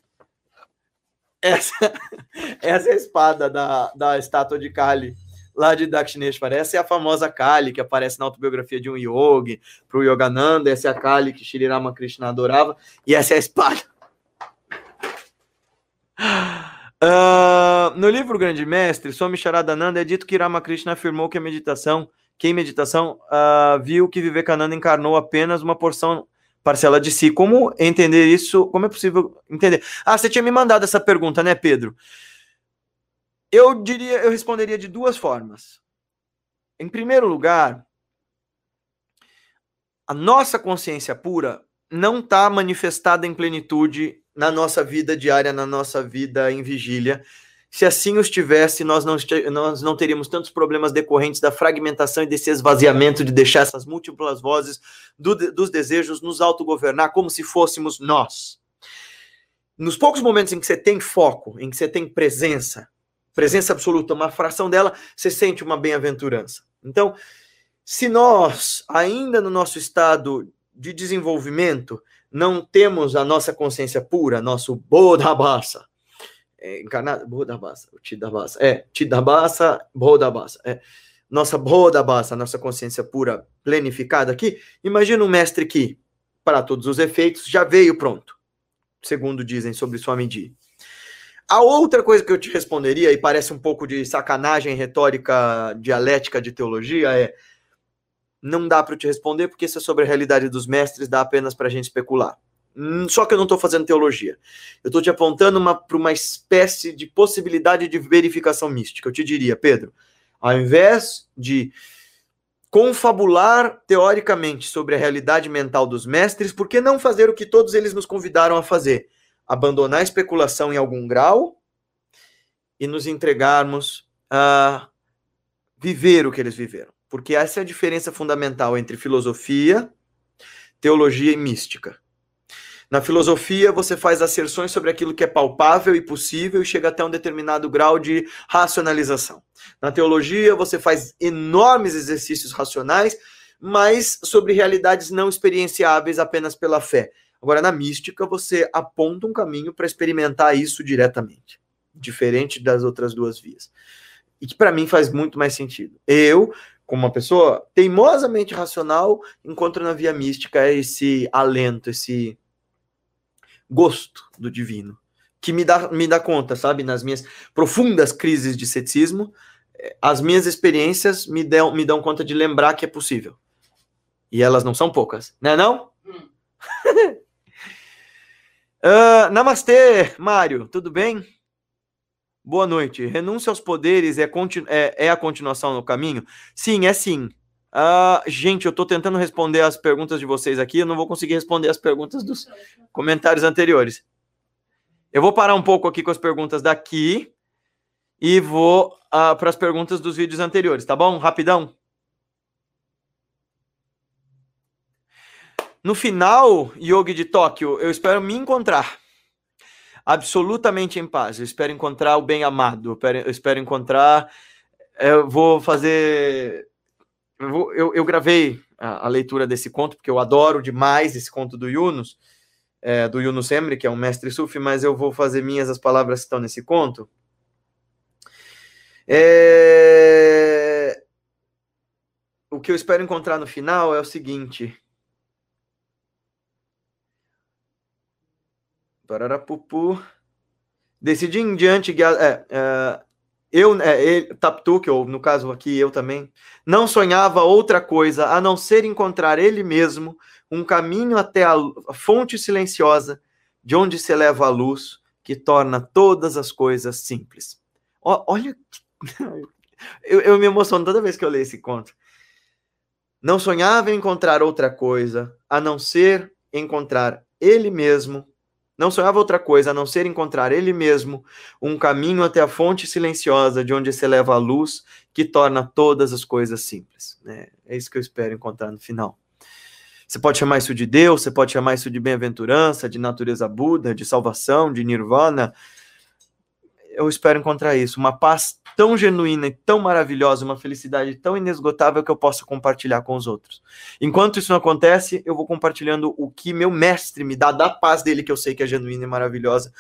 Essa, essa é a espada da, da estátua de Kali lá de Dakshineshwar. Essa é a famosa Kali, que aparece na autobiografia de um yogi, para o Yogananda. Essa é a Kali que Shri Ramakrishna adorava. E essa é a espada. Uh, no livro Grande Mestre, Swami Charadananda, é dito que Ramakrishna afirmou que a meditação, que em meditação, uh, viu que Vivekananda encarnou apenas uma porção parcela de si. Como entender isso? Como é possível entender? Ah, você tinha me mandado essa pergunta, né, Pedro? Eu diria, eu responderia de duas formas. Em primeiro lugar, a nossa consciência pura não está manifestada em plenitude na nossa vida diária, na nossa vida em vigília. Se assim o estivesse, nós não, nós não teríamos tantos problemas decorrentes da fragmentação e desse esvaziamento de deixar essas múltiplas vozes do, dos desejos nos autogovernar como se fôssemos nós. Nos poucos momentos em que você tem foco, em que você tem presença, presença absoluta, uma fração dela, você sente uma bem-aventurança. Então, se nós, ainda no nosso estado de desenvolvimento, não temos a nossa consciência pura, nosso Bodhabasa, é, encarnado, o Tidabasa, é, Tidabasa, Bodhabasa, é, nossa Bodhabasa, nossa consciência pura plenificada aqui, imagina um mestre que, para todos os efeitos, já veio pronto, segundo dizem sobre Swami Ji. A outra coisa que eu te responderia, e parece um pouco de sacanagem retórica dialética de teologia, é não dá para te responder porque isso é sobre a realidade dos mestres, dá apenas para a gente especular. Hum, só que eu não estou fazendo teologia. Eu estou te apontando para uma espécie de possibilidade de verificação mística. Eu te diria, Pedro, ao invés de confabular teoricamente sobre a realidade mental dos mestres, por que não fazer o que todos eles nos convidaram a fazer? Abandonar a especulação em algum grau e nos entregarmos a viver o que eles viveram. Porque essa é a diferença fundamental entre filosofia, teologia e mística. Na filosofia, você faz asserções sobre aquilo que é palpável e possível e chega até um determinado grau de racionalização. Na teologia, você faz enormes exercícios racionais, mas sobre realidades não experienciáveis apenas pela fé. Agora, na mística, você aponta um caminho para experimentar isso diretamente, diferente das outras duas vias. E que para mim faz muito mais sentido. Eu, como uma pessoa teimosamente racional, encontro na via mística esse alento, esse gosto do divino, que me dá, me dá conta, sabe, nas minhas profundas crises de ceticismo, eh, as minhas experiências me dão, me dão conta de lembrar que é possível. E elas não são poucas, né não? Hum. uh, namastê, Mário, tudo bem? Boa noite. Renúncia aos poderes é, é, é a continuação no caminho? Sim, é sim. Uh, gente, eu estou tentando responder as perguntas de vocês aqui, eu não vou conseguir responder as perguntas dos comentários anteriores. Eu vou parar um pouco aqui com as perguntas daqui e vou uh, para as perguntas dos vídeos anteriores, tá bom? Rapidão. No final, Yogi de Tóquio, eu espero me encontrar absolutamente em paz. Eu espero encontrar o bem amado. Eu espero, encontrar. Eu vou fazer eu, vou, eu, eu gravei a, a, leitura desse conto, porque eu adoro demais esse conto do Yunus, é, do Yunus Emre, que é um mestre sufi, mas eu vou fazer minhas as palavras que estão nesse conto. É... O que eu espero encontrar no final é o seguinte. Pararapupu. Decidi em diante. É, é, eu, é, ele, Taptuk, ou no caso aqui eu também, não sonhava outra coisa a não ser encontrar ele mesmo um caminho até a fonte silenciosa de onde se eleva a luz que torna todas as coisas simples. O, olha, eu, eu me emociono toda vez que eu leio esse conto. Não sonhava encontrar outra coisa a não ser encontrar ele mesmo não sonhava outra coisa a não ser encontrar ele mesmo um caminho até a fonte silenciosa de onde se eleva a luz que torna todas as coisas simples. É, é isso que eu espero encontrar no final. Você pode chamar isso de Deus, você pode chamar isso de bem-aventurança, de natureza Buda, de salvação, de nirvana, eu espero encontrar isso, uma paz tão genuína e tão maravilhosa, uma felicidade tão inesgotável que eu possa compartilhar com os outros. Enquanto isso não acontece, eu vou compartilhando o que meu mestre me dá da paz dele, que eu sei que é genuína e maravilhosa,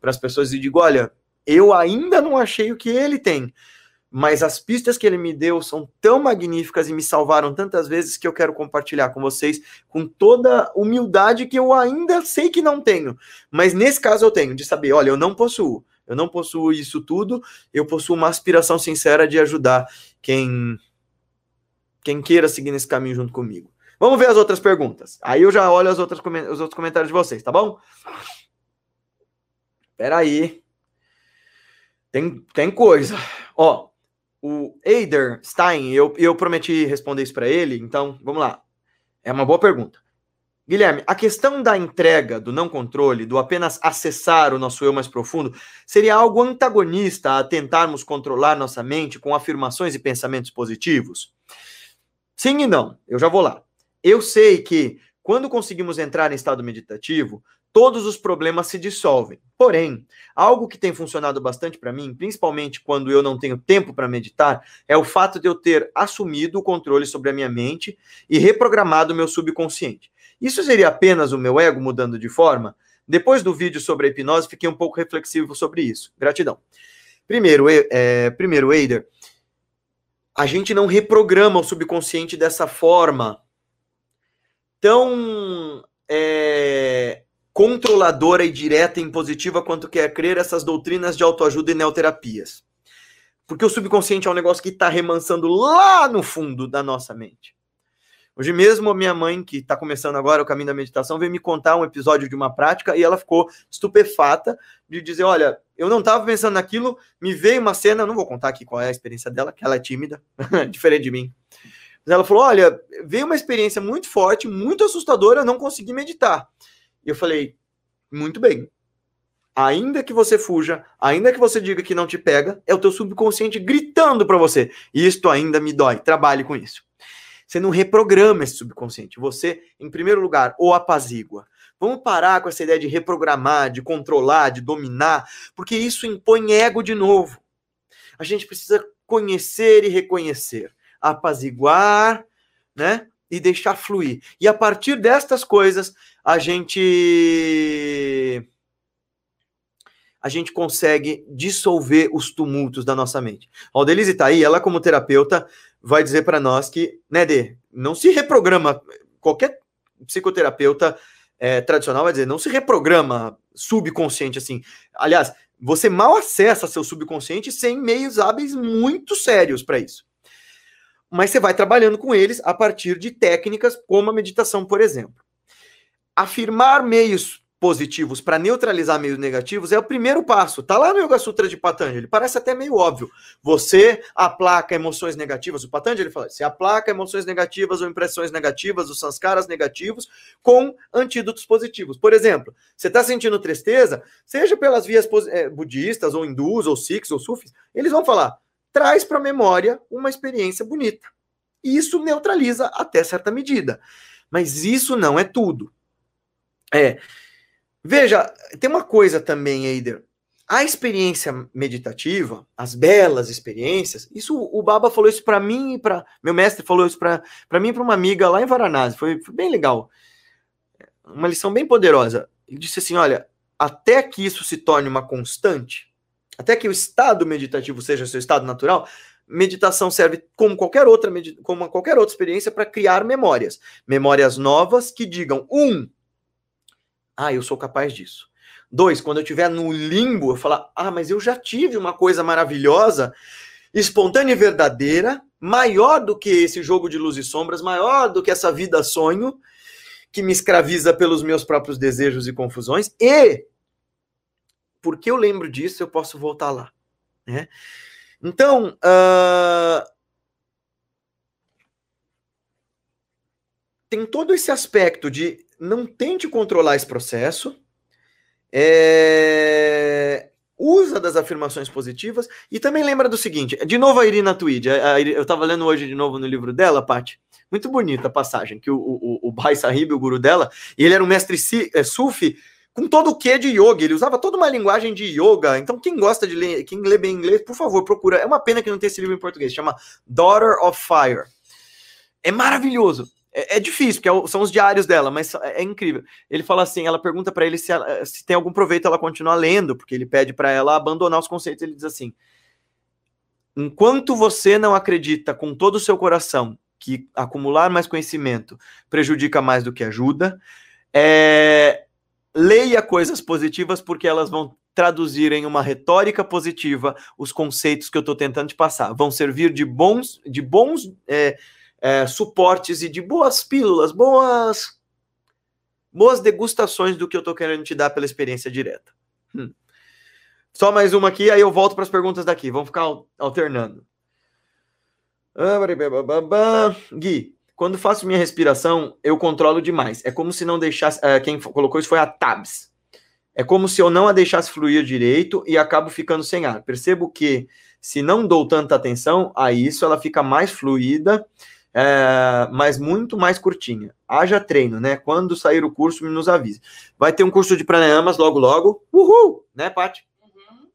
para as pessoas e digo: olha, eu ainda não achei o que ele tem, mas as pistas que ele me deu são tão magníficas e me salvaram tantas vezes que eu quero compartilhar com vocês com toda humildade que eu ainda sei que não tenho, mas nesse caso eu tenho, de saber: olha, eu não possuo eu não possuo isso tudo, eu possuo uma aspiração sincera de ajudar quem quem queira seguir nesse caminho junto comigo. Vamos ver as outras perguntas. Aí eu já olho as outras, os outros comentários de vocês, tá bom? Espera aí. Tem, tem coisa. Ó, o Eider Stein, eu, eu prometi responder isso para ele, então vamos lá. É uma boa pergunta. Guilherme, a questão da entrega, do não controle, do apenas acessar o nosso eu mais profundo, seria algo antagonista a tentarmos controlar nossa mente com afirmações e pensamentos positivos? Sim e não, eu já vou lá. Eu sei que quando conseguimos entrar em estado meditativo, todos os problemas se dissolvem. Porém, algo que tem funcionado bastante para mim, principalmente quando eu não tenho tempo para meditar, é o fato de eu ter assumido o controle sobre a minha mente e reprogramado o meu subconsciente. Isso seria apenas o meu ego mudando de forma? Depois do vídeo sobre a hipnose, fiquei um pouco reflexivo sobre isso. Gratidão. Primeiro, é, primeiro Eider, a gente não reprograma o subconsciente dessa forma tão é, controladora e direta e impositiva quanto quer crer essas doutrinas de autoajuda e neoterapias. Porque o subconsciente é um negócio que está remansando lá no fundo da nossa mente. Hoje mesmo, a minha mãe, que está começando agora o caminho da meditação, veio me contar um episódio de uma prática e ela ficou estupefata de dizer: Olha, eu não estava pensando naquilo, me veio uma cena, não vou contar aqui qual é a experiência dela, que ela é tímida, diferente de mim. Mas ela falou: Olha, veio uma experiência muito forte, muito assustadora, eu não consegui meditar. E eu falei: muito bem. Ainda que você fuja, ainda que você diga que não te pega, é o teu subconsciente gritando para você. Isto ainda me dói. Trabalhe com isso. Você não reprograma esse subconsciente. Você, em primeiro lugar, o apazigua. Vamos parar com essa ideia de reprogramar, de controlar, de dominar, porque isso impõe ego de novo. A gente precisa conhecer e reconhecer, apaziguar, né? E deixar fluir. E a partir destas coisas, a gente a gente consegue dissolver os tumultos da nossa mente. A Aldelise está aí, ela como terapeuta vai dizer para nós que, né, Dê, não se reprograma, qualquer psicoterapeuta é, tradicional vai dizer, não se reprograma subconsciente assim. Aliás, você mal acessa seu subconsciente sem meios hábeis muito sérios para isso. Mas você vai trabalhando com eles a partir de técnicas como a meditação, por exemplo afirmar meios positivos para neutralizar meios negativos é o primeiro passo. Tá lá no Yoga Sutra de Patanjali. Parece até meio óbvio. Você aplaca emoções negativas. O Patanjali fala: você aplaca emoções negativas ou impressões negativas, os sanskaras negativos, com antídotos positivos. Por exemplo, você está sentindo tristeza, seja pelas vias é, budistas, ou hindus, ou sikhs, ou sufis, eles vão falar: traz para a memória uma experiência bonita. E isso neutraliza até certa medida. Mas isso não é tudo. É. Veja, tem uma coisa também, Eider. A experiência meditativa, as belas experiências, isso o Baba falou isso para mim e para meu mestre falou isso para mim e para uma amiga lá em Varanasi, foi, foi bem legal. Uma lição bem poderosa. Ele disse assim, olha, até que isso se torne uma constante, até que o estado meditativo seja seu estado natural, meditação serve como qualquer outra como qualquer outra experiência para criar memórias, memórias novas que digam um ah, eu sou capaz disso. Dois, quando eu estiver no limbo, eu falar, ah, mas eu já tive uma coisa maravilhosa, espontânea e verdadeira, maior do que esse jogo de luz e sombras, maior do que essa vida sonho, que me escraviza pelos meus próprios desejos e confusões, e porque eu lembro disso, eu posso voltar lá. Né? Então, uh, tem todo esse aspecto de não tente controlar esse processo, é, usa das afirmações positivas e também lembra do seguinte, de novo a Irina Tweed, a, a, eu estava lendo hoje de novo no livro dela, Paty, muito bonita a passagem, que o, o, o Bhai Sahib, o guru dela, ele era um mestre si, é, sufi com todo o que de yoga, ele usava toda uma linguagem de yoga, então quem gosta de ler, quem lê bem inglês, por favor, procura, é uma pena que não tem esse livro em português, chama Daughter of Fire, é maravilhoso, é, é difícil, porque é são os diários dela, mas é, é incrível. Ele fala assim: ela pergunta para ele se, ela, se tem algum proveito ela continuar lendo, porque ele pede para ela abandonar os conceitos. Ele diz assim: enquanto você não acredita com todo o seu coração que acumular mais conhecimento prejudica mais do que ajuda, é, leia coisas positivas, porque elas vão traduzir em uma retórica positiva os conceitos que eu estou tentando te passar. Vão servir de bons, de bons é, é, suportes e de boas pílulas, boas boas degustações do que eu estou querendo te dar pela experiência direta. Hum. Só mais uma aqui, aí eu volto para as perguntas daqui. Vamos ficar alternando. Gui, quando faço minha respiração, eu controlo demais. É como se não deixasse. É, quem colocou isso foi a Tabs. É como se eu não a deixasse fluir direito e acabo ficando sem ar. Percebo que se não dou tanta atenção a isso, ela fica mais fluida é, mas muito mais curtinha. Haja treino, né? Quando sair o curso, nos avise. Vai ter um curso de pranayamas logo, logo. Uhul! Né, Paty? Uhum.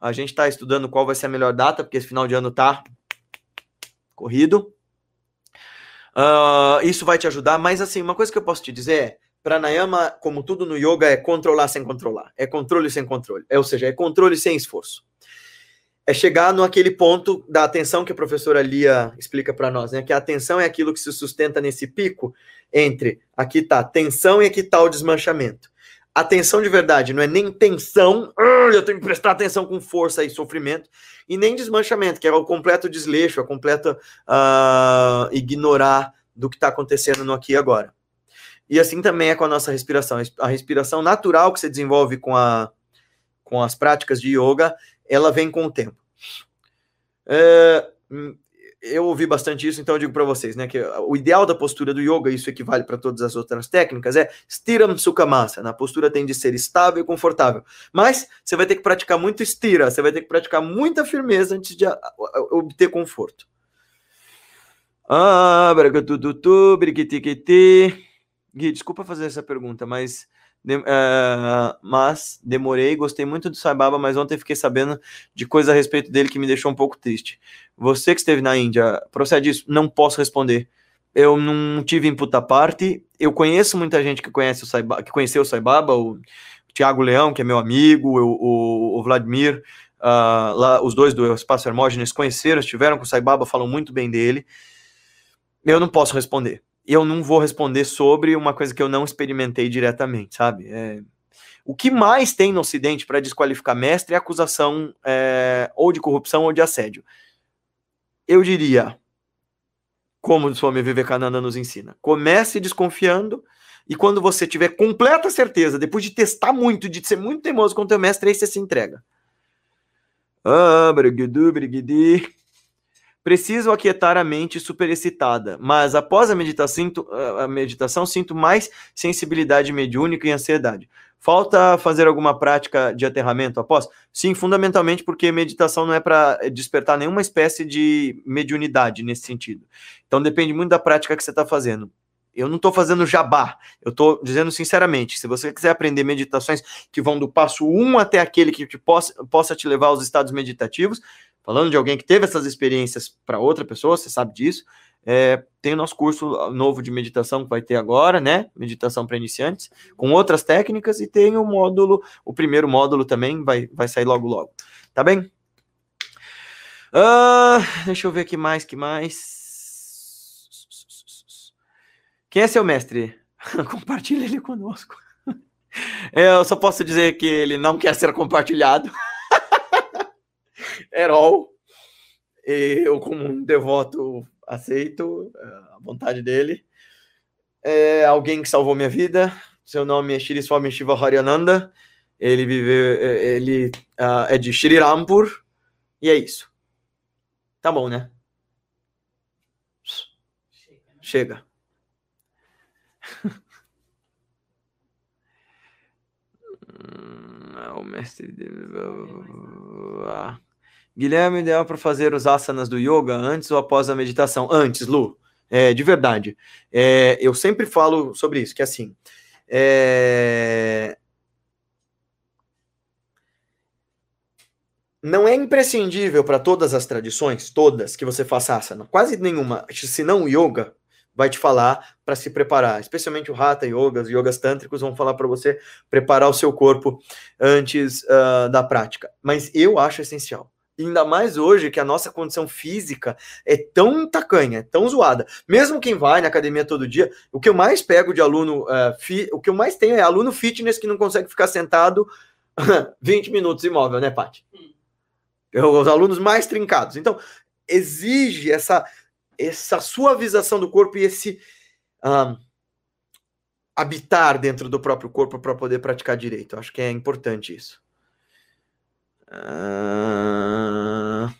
A gente está estudando qual vai ser a melhor data, porque esse final de ano tá corrido. Uh, isso vai te ajudar, mas assim, uma coisa que eu posso te dizer é, pranayama, como tudo no yoga, é controlar sem controlar. É controle sem controle. É, ou seja, é controle sem esforço é chegar no aquele ponto da atenção que a professora Lia explica para nós, né? Que a atenção é aquilo que se sustenta nesse pico entre aqui tá tensão e aqui tá o desmanchamento. Atenção de verdade não é nem tensão, eu tenho que prestar atenção com força e sofrimento, e nem desmanchamento, que é o completo desleixo, a completo uh, ignorar do que está acontecendo no aqui e agora. E assim também é com a nossa respiração. A respiração natural que se desenvolve com, a, com as práticas de yoga ela vem com o tempo. É, eu ouvi bastante isso, então eu digo para vocês, né, que o ideal da postura do yoga, isso equivale para todas as outras técnicas, é stiram sukhamasa. A postura tem de ser estável e confortável. Mas você vai ter que praticar muito estira, você vai ter que praticar muita firmeza antes de obter conforto. Ah, desculpa fazer essa pergunta, mas de, uh, mas demorei, gostei muito do Sai Baba, mas ontem fiquei sabendo de coisa a respeito dele que me deixou um pouco triste. Você que esteve na Índia, procede isso? Não posso responder. Eu não tive input parte. Eu conheço muita gente que conhece o Sai, que conheceu o Sai Baba, o Tiago Leão, que é meu amigo, o, o, o Vladimir, uh, lá, os dois do Espaço Hermógenes conheceram, estiveram com o Sai Baba, falam muito bem dele. Eu não posso responder eu não vou responder sobre uma coisa que eu não experimentei diretamente, sabe? É... O que mais tem no Ocidente para desqualificar mestre é acusação é... ou de corrupção ou de assédio. Eu diria, como o Swami Vivekananda nos ensina, comece desconfiando e quando você tiver completa certeza, depois de testar muito, de ser muito teimoso com o teu mestre, aí você se entrega. Ah, brigudu, brigidi. Preciso aquietar a mente superexcitada, mas após a meditação, a meditação sinto mais sensibilidade mediúnica e ansiedade. Falta fazer alguma prática de aterramento após? Sim, fundamentalmente porque meditação não é para despertar nenhuma espécie de mediunidade nesse sentido. Então depende muito da prática que você está fazendo. Eu não estou fazendo jabá, eu estou dizendo sinceramente, se você quiser aprender meditações que vão do passo 1 até aquele que te possa, possa te levar aos estados meditativos, falando de alguém que teve essas experiências para outra pessoa, você sabe disso. É, tem o nosso curso novo de meditação que vai ter agora, né? Meditação para iniciantes, com outras técnicas, e tem o módulo, o primeiro módulo também vai, vai sair logo logo. Tá bem? Uh, deixa eu ver aqui mais, que mais. Quem é seu mestre? Compartilhe ele conosco. Eu só posso dizer que ele não quer ser compartilhado. Herol. Eu, como um devoto, aceito é, a vontade dele. É alguém que salvou minha vida. Seu nome é Shri Swami Shiva Haryananda. Ele vive, é, ele uh, é de Shri Rampur. E é isso. Tá bom, né? Chega. Hum, o mestre. De... Ah. Guilherme, ideal para fazer os asanas do yoga antes ou após a meditação? Antes, Lu. É, de verdade. É, eu sempre falo sobre isso, que é assim. É... Não é imprescindível para todas as tradições, todas, que você faça asana. Quase nenhuma, se não o yoga, vai te falar para se preparar. Especialmente o Hatha Yoga, os yogas tântricos vão falar para você preparar o seu corpo antes uh, da prática. Mas eu acho essencial. Ainda mais hoje que a nossa condição física é tão tacanha, é tão zoada. Mesmo quem vai na academia todo dia, o que eu mais pego de aluno, uh, fi, o que eu mais tenho é aluno fitness que não consegue ficar sentado 20 minutos imóvel, né, Paty? Os alunos mais trincados. Então, exige essa, essa suavização do corpo e esse um, habitar dentro do próprio corpo para poder praticar direito. Eu acho que é importante isso. Uh,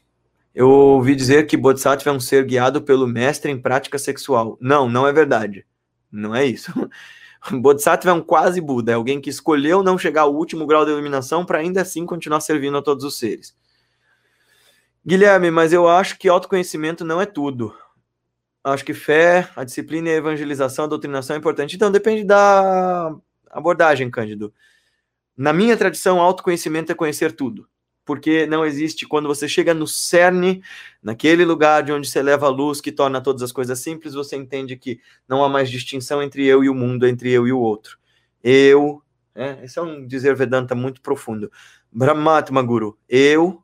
eu ouvi dizer que Bodhisattva é um ser guiado pelo mestre em prática sexual. Não, não é verdade. Não é isso. Bodhisattva é um quase Buda, é alguém que escolheu não chegar ao último grau de iluminação para ainda assim continuar servindo a todos os seres. Guilherme, mas eu acho que autoconhecimento não é tudo. Acho que fé, a disciplina e a evangelização, a doutrinação é importante. Então, depende da abordagem, Cândido. Na minha tradição, autoconhecimento é conhecer tudo. Porque não existe, quando você chega no cerne, naquele lugar de onde você leva a luz que torna todas as coisas simples, você entende que não há mais distinção entre eu e o mundo, entre eu e o outro. Eu, é, esse é um dizer Vedanta muito profundo. Brahmatma Guru, eu,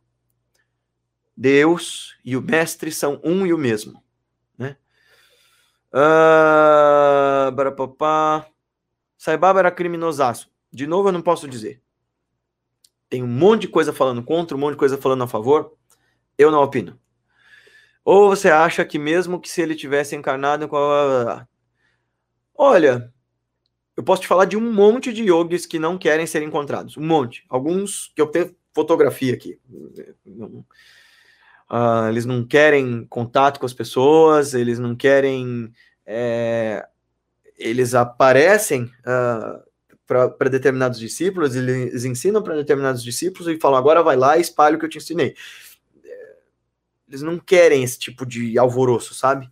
Deus e o mestre são um e o mesmo. Uh, barapapá. Saibaba era criminosaço. De novo, eu não posso dizer. Tem um monte de coisa falando contra, um monte de coisa falando a favor. Eu não opino. Ou você acha que mesmo que se ele tivesse encarnado com a... Olha, eu posso te falar de um monte de yogis que não querem ser encontrados. Um monte. Alguns que eu tenho fotografia aqui. Uh, eles não querem contato com as pessoas, eles não querem. É, eles aparecem uh, para determinados discípulos, eles ensinam para determinados discípulos e falam: agora vai lá e espalhe o que eu te ensinei. Eles não querem esse tipo de alvoroço, sabe?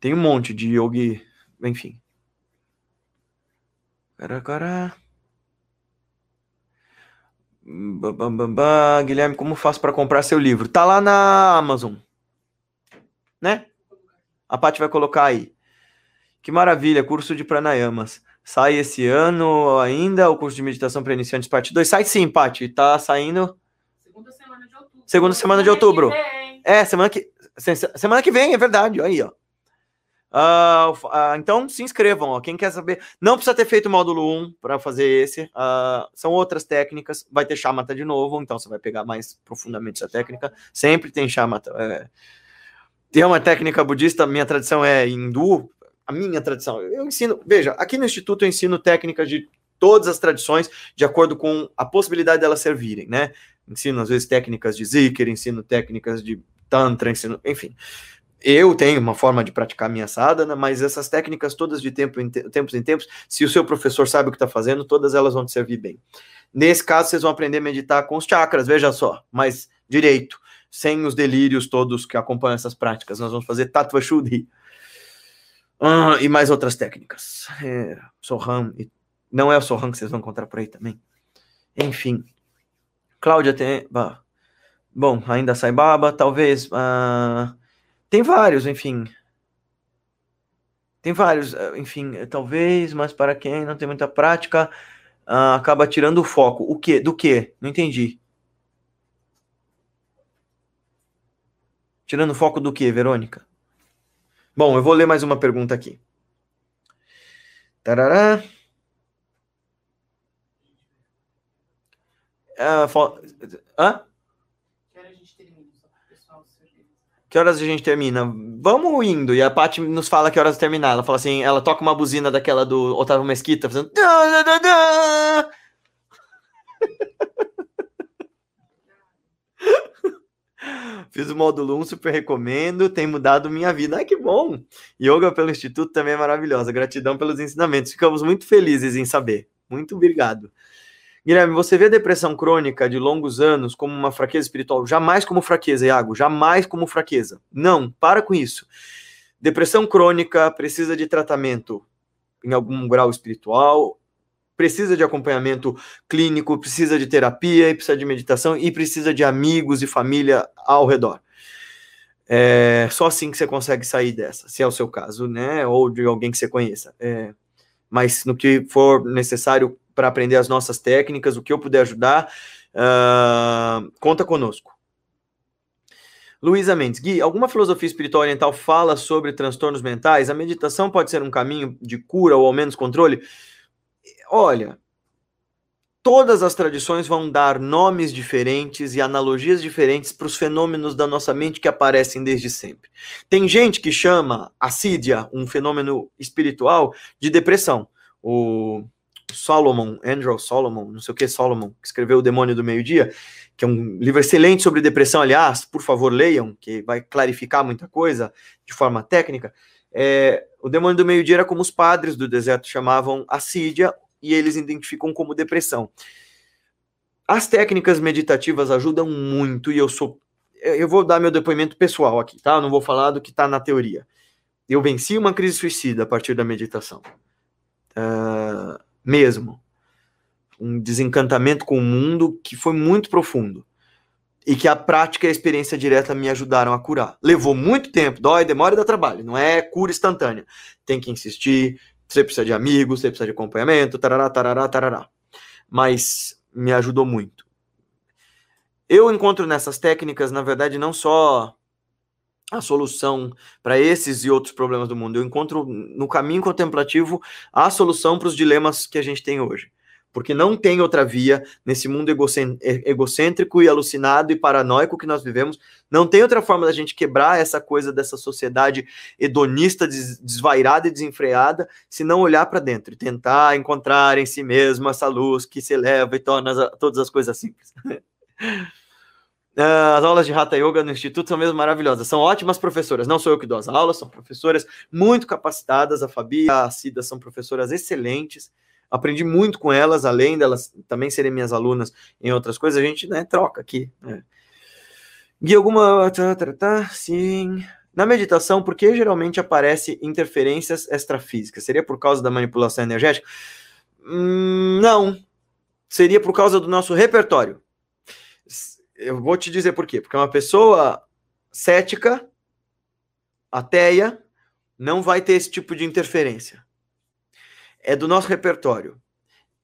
Tem um monte de yogi, enfim. Cara. Guilherme, como faço para comprar seu livro? Tá lá na Amazon. Né? A Paty vai colocar aí. Que maravilha, curso de pranayamas. Sai esse ano ainda o curso de meditação para iniciantes parte 2? Sai sim, Paty. Tá saindo. Segunda semana de outubro. Segunda semana de outubro. É, semana que semana que vem, é verdade. Aí, ó. Uh, uh, então se inscrevam, ó. quem quer saber. Não precisa ter feito o módulo 1 para fazer esse. Uh, são outras técnicas. Vai ter chamata de novo, então você vai pegar mais profundamente essa técnica. Sempre tem chamata. É... Tem uma técnica budista, minha tradição é hindu. A minha tradição, eu ensino. Veja, aqui no Instituto eu ensino técnicas de todas as tradições, de acordo com a possibilidade delas servirem, né? Ensino, às vezes, técnicas de zikr, ensino técnicas de tantra, ensino, enfim eu tenho uma forma de praticar minha sadhana, mas essas técnicas todas de tempo em te tempos em tempos, se o seu professor sabe o que está fazendo, todas elas vão te servir bem. Nesse caso, vocês vão aprender a meditar com os chakras, veja só, mas direito, sem os delírios todos que acompanham essas práticas. Nós vamos fazer Tattva Shuddhi ah, e mais outras técnicas. É, Soham, não é o Soham que vocês vão encontrar por aí também. Enfim, Cláudia tem... Bom, ainda sai baba, talvez... Uh, tem vários, enfim. Tem vários, eh, enfim, talvez, mas para quem não tem muita prática, uh, acaba tirando o foco. O que? Do que? Não entendi. Tirando o foco do que, Verônica? Bom, eu vou ler mais uma pergunta aqui. Tarará. Fo... Hã? Que horas a gente termina? Vamos indo. E a Paty nos fala que horas terminar. Ela fala assim, ela toca uma buzina daquela do Otávio Mesquita, fazendo. Fiz o módulo 1, super recomendo, tem mudado minha vida. Ai, que bom! Yoga pelo Instituto também é maravilhosa. Gratidão pelos ensinamentos. Ficamos muito felizes em saber. Muito obrigado. Guilherme, você vê a depressão crônica de longos anos como uma fraqueza espiritual? Jamais como fraqueza, Iago. Jamais como fraqueza. Não, para com isso. Depressão crônica precisa de tratamento em algum grau espiritual, precisa de acompanhamento clínico, precisa de terapia, precisa de meditação e precisa de amigos e família ao redor. É só assim que você consegue sair dessa, se é o seu caso, né? Ou de alguém que você conheça. É, mas no que for necessário para aprender as nossas técnicas, o que eu puder ajudar, uh, conta conosco. Luísa Mendes, Gui, alguma filosofia espiritual oriental fala sobre transtornos mentais? A meditação pode ser um caminho de cura ou ao menos controle? Olha, todas as tradições vão dar nomes diferentes e analogias diferentes para os fenômenos da nossa mente que aparecem desde sempre. Tem gente que chama assídia, um fenômeno espiritual, de depressão. O Solomon, Andrew Solomon, não sei o que Solomon, que escreveu O Demônio do Meio-Dia, que é um livro excelente sobre depressão, aliás, por favor, leiam, que vai clarificar muita coisa de forma técnica. É, o Demônio do Meio-Dia era como os padres do deserto chamavam assídia, e eles identificam como depressão. As técnicas meditativas ajudam muito, e eu sou eu vou dar meu depoimento pessoal aqui, tá? Eu não vou falar do que está na teoria. Eu venci uma crise suicida a partir da meditação. Uh, mesmo. Um desencantamento com o mundo que foi muito profundo. E que a prática e a experiência direta me ajudaram a curar. Levou muito tempo, dói, demora e dá trabalho. Não é cura instantânea. Tem que insistir, você precisa de amigos, você precisa de acompanhamento, tarará, tarará, tarará. Mas me ajudou muito. Eu encontro nessas técnicas, na verdade, não só a solução para esses e outros problemas do mundo. Eu encontro no caminho contemplativo a solução para os dilemas que a gente tem hoje. Porque não tem outra via nesse mundo egocêntrico e alucinado e paranoico que nós vivemos. Não tem outra forma da gente quebrar essa coisa dessa sociedade hedonista, desvairada e desenfreada, se não olhar para dentro e tentar encontrar em si mesmo essa luz que se eleva e torna todas as coisas simples. Ah, as aulas de Hatha Yoga no Instituto são mesmo maravilhosas. São ótimas professoras. Não sou eu que dou as aulas, são professoras muito capacitadas. A Fabi e a Cida são professoras excelentes. Aprendi muito com elas, além delas também serem minhas alunas em outras coisas. A gente né, troca aqui. Né? Alguma. Tá, tá, sim. Na meditação, por que geralmente aparece interferências extrafísicas? Seria por causa da manipulação energética? Hum, não. Seria por causa do nosso repertório eu vou te dizer por quê. Porque uma pessoa cética, ateia, não vai ter esse tipo de interferência. É do nosso repertório.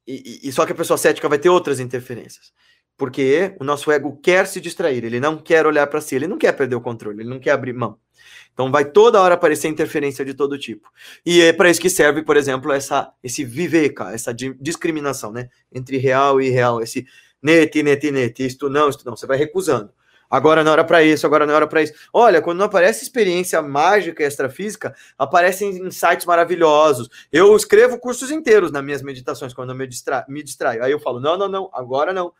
E, e, só que a pessoa cética vai ter outras interferências. Porque o nosso ego quer se distrair, ele não quer olhar para si, ele não quer perder o controle, ele não quer abrir mão. Então vai toda hora aparecer interferência de todo tipo. E é para isso que serve, por exemplo, essa esse viveka, essa discriminação, né, entre real e irreal, esse nete, nete, nete, isto não, isto não, você vai recusando. Agora não era para isso, agora não era para isso. Olha, quando não aparece experiência mágica e extrafísica, aparecem insights maravilhosos. Eu escrevo cursos inteiros nas minha meditações quando eu me, distra me distraio. Aí eu falo: não, não, não, agora não.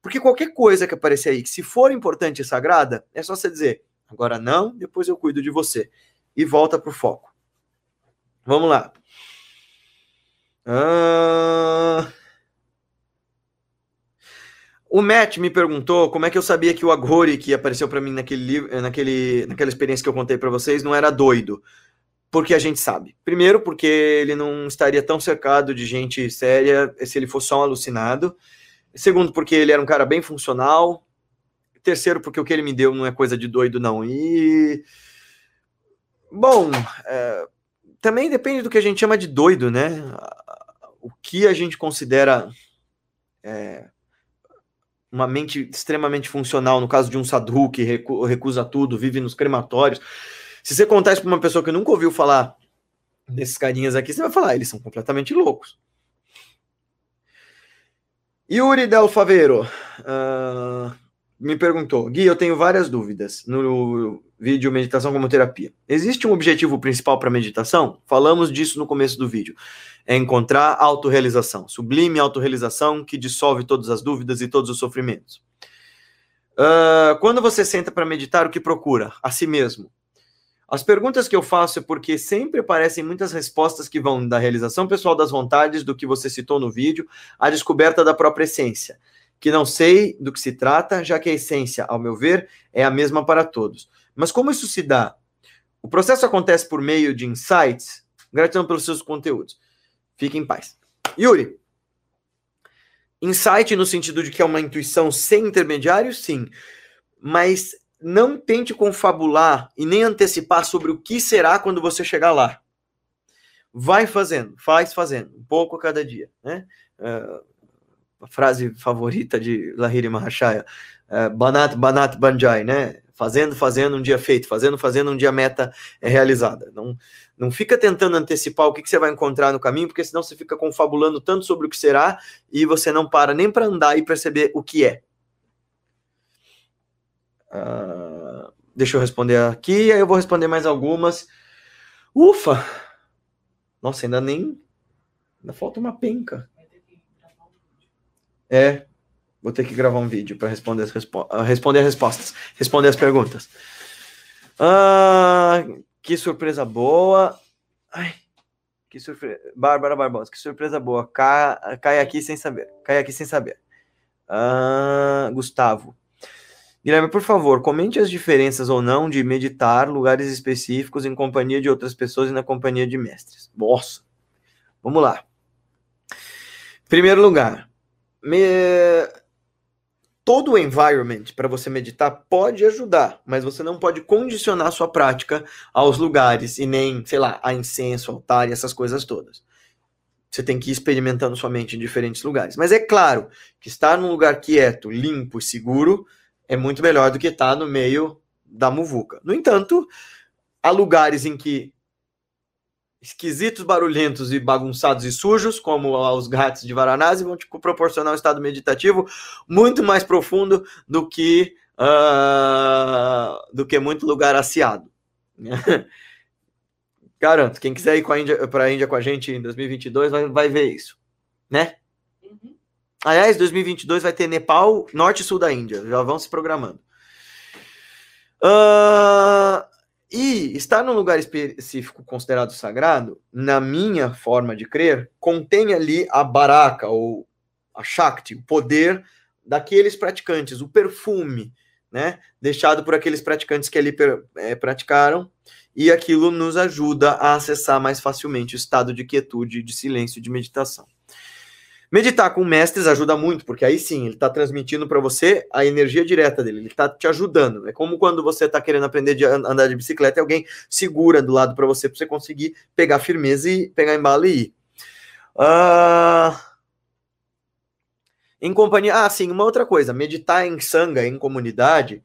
Porque qualquer coisa que aparecer aí, que se for importante e sagrada, é só você dizer: agora não, depois eu cuido de você. E volta para o foco. Vamos lá. Ah. O Matt me perguntou como é que eu sabia que o Agori, que apareceu para mim naquele livro, naquele, naquela experiência que eu contei para vocês, não era doido. Porque a gente sabe. Primeiro, porque ele não estaria tão cercado de gente séria se ele fosse só um alucinado. Segundo, porque ele era um cara bem funcional. Terceiro, porque o que ele me deu não é coisa de doido, não. E. Bom, é... também depende do que a gente chama de doido, né? O que a gente considera. É uma mente extremamente funcional, no caso de um sadhu que recu recusa tudo, vive nos crematórios. Se você contar isso para uma pessoa que nunca ouviu falar desses carinhas aqui, você vai falar, eles são completamente loucos. Yuri Del Favero uh, me perguntou, Gui, eu tenho várias dúvidas no vídeo Meditação como Terapia. Existe um objetivo principal para meditação? Falamos disso no começo do vídeo é encontrar autorrealização, sublime autorrealização que dissolve todas as dúvidas e todos os sofrimentos. Uh, quando você senta para meditar, o que procura? A si mesmo. As perguntas que eu faço é porque sempre aparecem muitas respostas que vão da realização pessoal das vontades, do que você citou no vídeo, à descoberta da própria essência, que não sei do que se trata, já que a essência, ao meu ver, é a mesma para todos. Mas como isso se dá? O processo acontece por meio de insights, gratidão pelos seus conteúdos. Fique em paz. Yuri, insight no sentido de que é uma intuição sem intermediário, sim. Mas não tente confabular e nem antecipar sobre o que será quando você chegar lá. Vai fazendo, faz fazendo, um pouco a cada dia. Né? Uh, frase favorita de Lahiri Mahashaya, uh, Banat Banat Banjai, né? Fazendo, fazendo, um dia feito, fazendo, fazendo, um dia meta é realizada. Não, não fica tentando antecipar o que, que você vai encontrar no caminho, porque senão você fica confabulando tanto sobre o que será e você não para nem para andar e perceber o que é. Uh, deixa eu responder aqui, aí eu vou responder mais algumas. Ufa! Nossa, ainda nem. Ainda falta uma penca. É, vou ter que gravar um vídeo para responder as, respo responder as respostas, responder as perguntas. Ah, que surpresa boa. Ai, que surpresa. Bárbara Barbosa, que surpresa boa. Cai, cai aqui sem saber. Cai aqui sem saber. Ah, Gustavo. Guilherme, por favor, comente as diferenças ou não de meditar lugares específicos em companhia de outras pessoas e na companhia de mestres. Nossa, vamos lá. Primeiro lugar, me... todo o environment para você meditar pode ajudar, mas você não pode condicionar sua prática aos lugares e nem, sei lá, a incenso, altar e essas coisas todas. Você tem que ir experimentando sua mente em diferentes lugares. Mas é claro que estar num lugar quieto, limpo e seguro é muito melhor do que estar no meio da muvuca. No entanto, há lugares em que esquisitos, barulhentos e bagunçados e sujos, como os gatos de Varanasi, vão te proporcionar um estado meditativo muito mais profundo do que uh, do que muito lugar aciado. Garanto, quem quiser ir para a Índia com a gente em 2022 vai, vai ver isso, né? Uhum. Aliás, 2022 vai ter Nepal, norte e sul da Índia. Já vão se programando. Uh, e estar num lugar específico considerado sagrado, na minha forma de crer, contém ali a baraka ou a shakti, o poder daqueles praticantes, o perfume, né, deixado por aqueles praticantes que ali é, praticaram, e aquilo nos ajuda a acessar mais facilmente o estado de quietude, de silêncio, de meditação. Meditar com mestres ajuda muito, porque aí sim, ele está transmitindo para você a energia direta dele, ele está te ajudando. É como quando você está querendo aprender a andar de bicicleta e alguém segura do lado para você, para você conseguir pegar firmeza e pegar embalo e ir. Uh... Em companhia. Ah, sim, uma outra coisa. Meditar em sanga, em comunidade,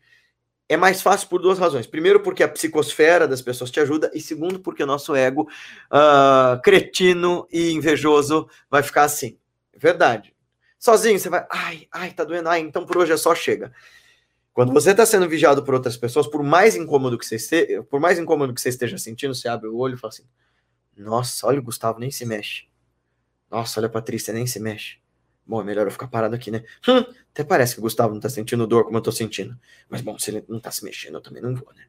é mais fácil por duas razões. Primeiro, porque a psicosfera das pessoas te ajuda, e segundo, porque o nosso ego uh, cretino e invejoso vai ficar assim. Verdade. Sozinho, você vai, ai, ai, tá doendo, ai, então por hoje é só chega. Quando você está sendo vigiado por outras pessoas, por mais incômodo que você esteja, por mais incômodo que você esteja sentindo, você abre o olho e fala assim: Nossa, olha o Gustavo, nem se mexe. Nossa, olha a Patrícia, nem se mexe. Bom, é melhor eu ficar parado aqui, né? Hum, até parece que o Gustavo não tá sentindo dor como eu tô sentindo. Mas bom, se ele não tá se mexendo, eu também não vou, né?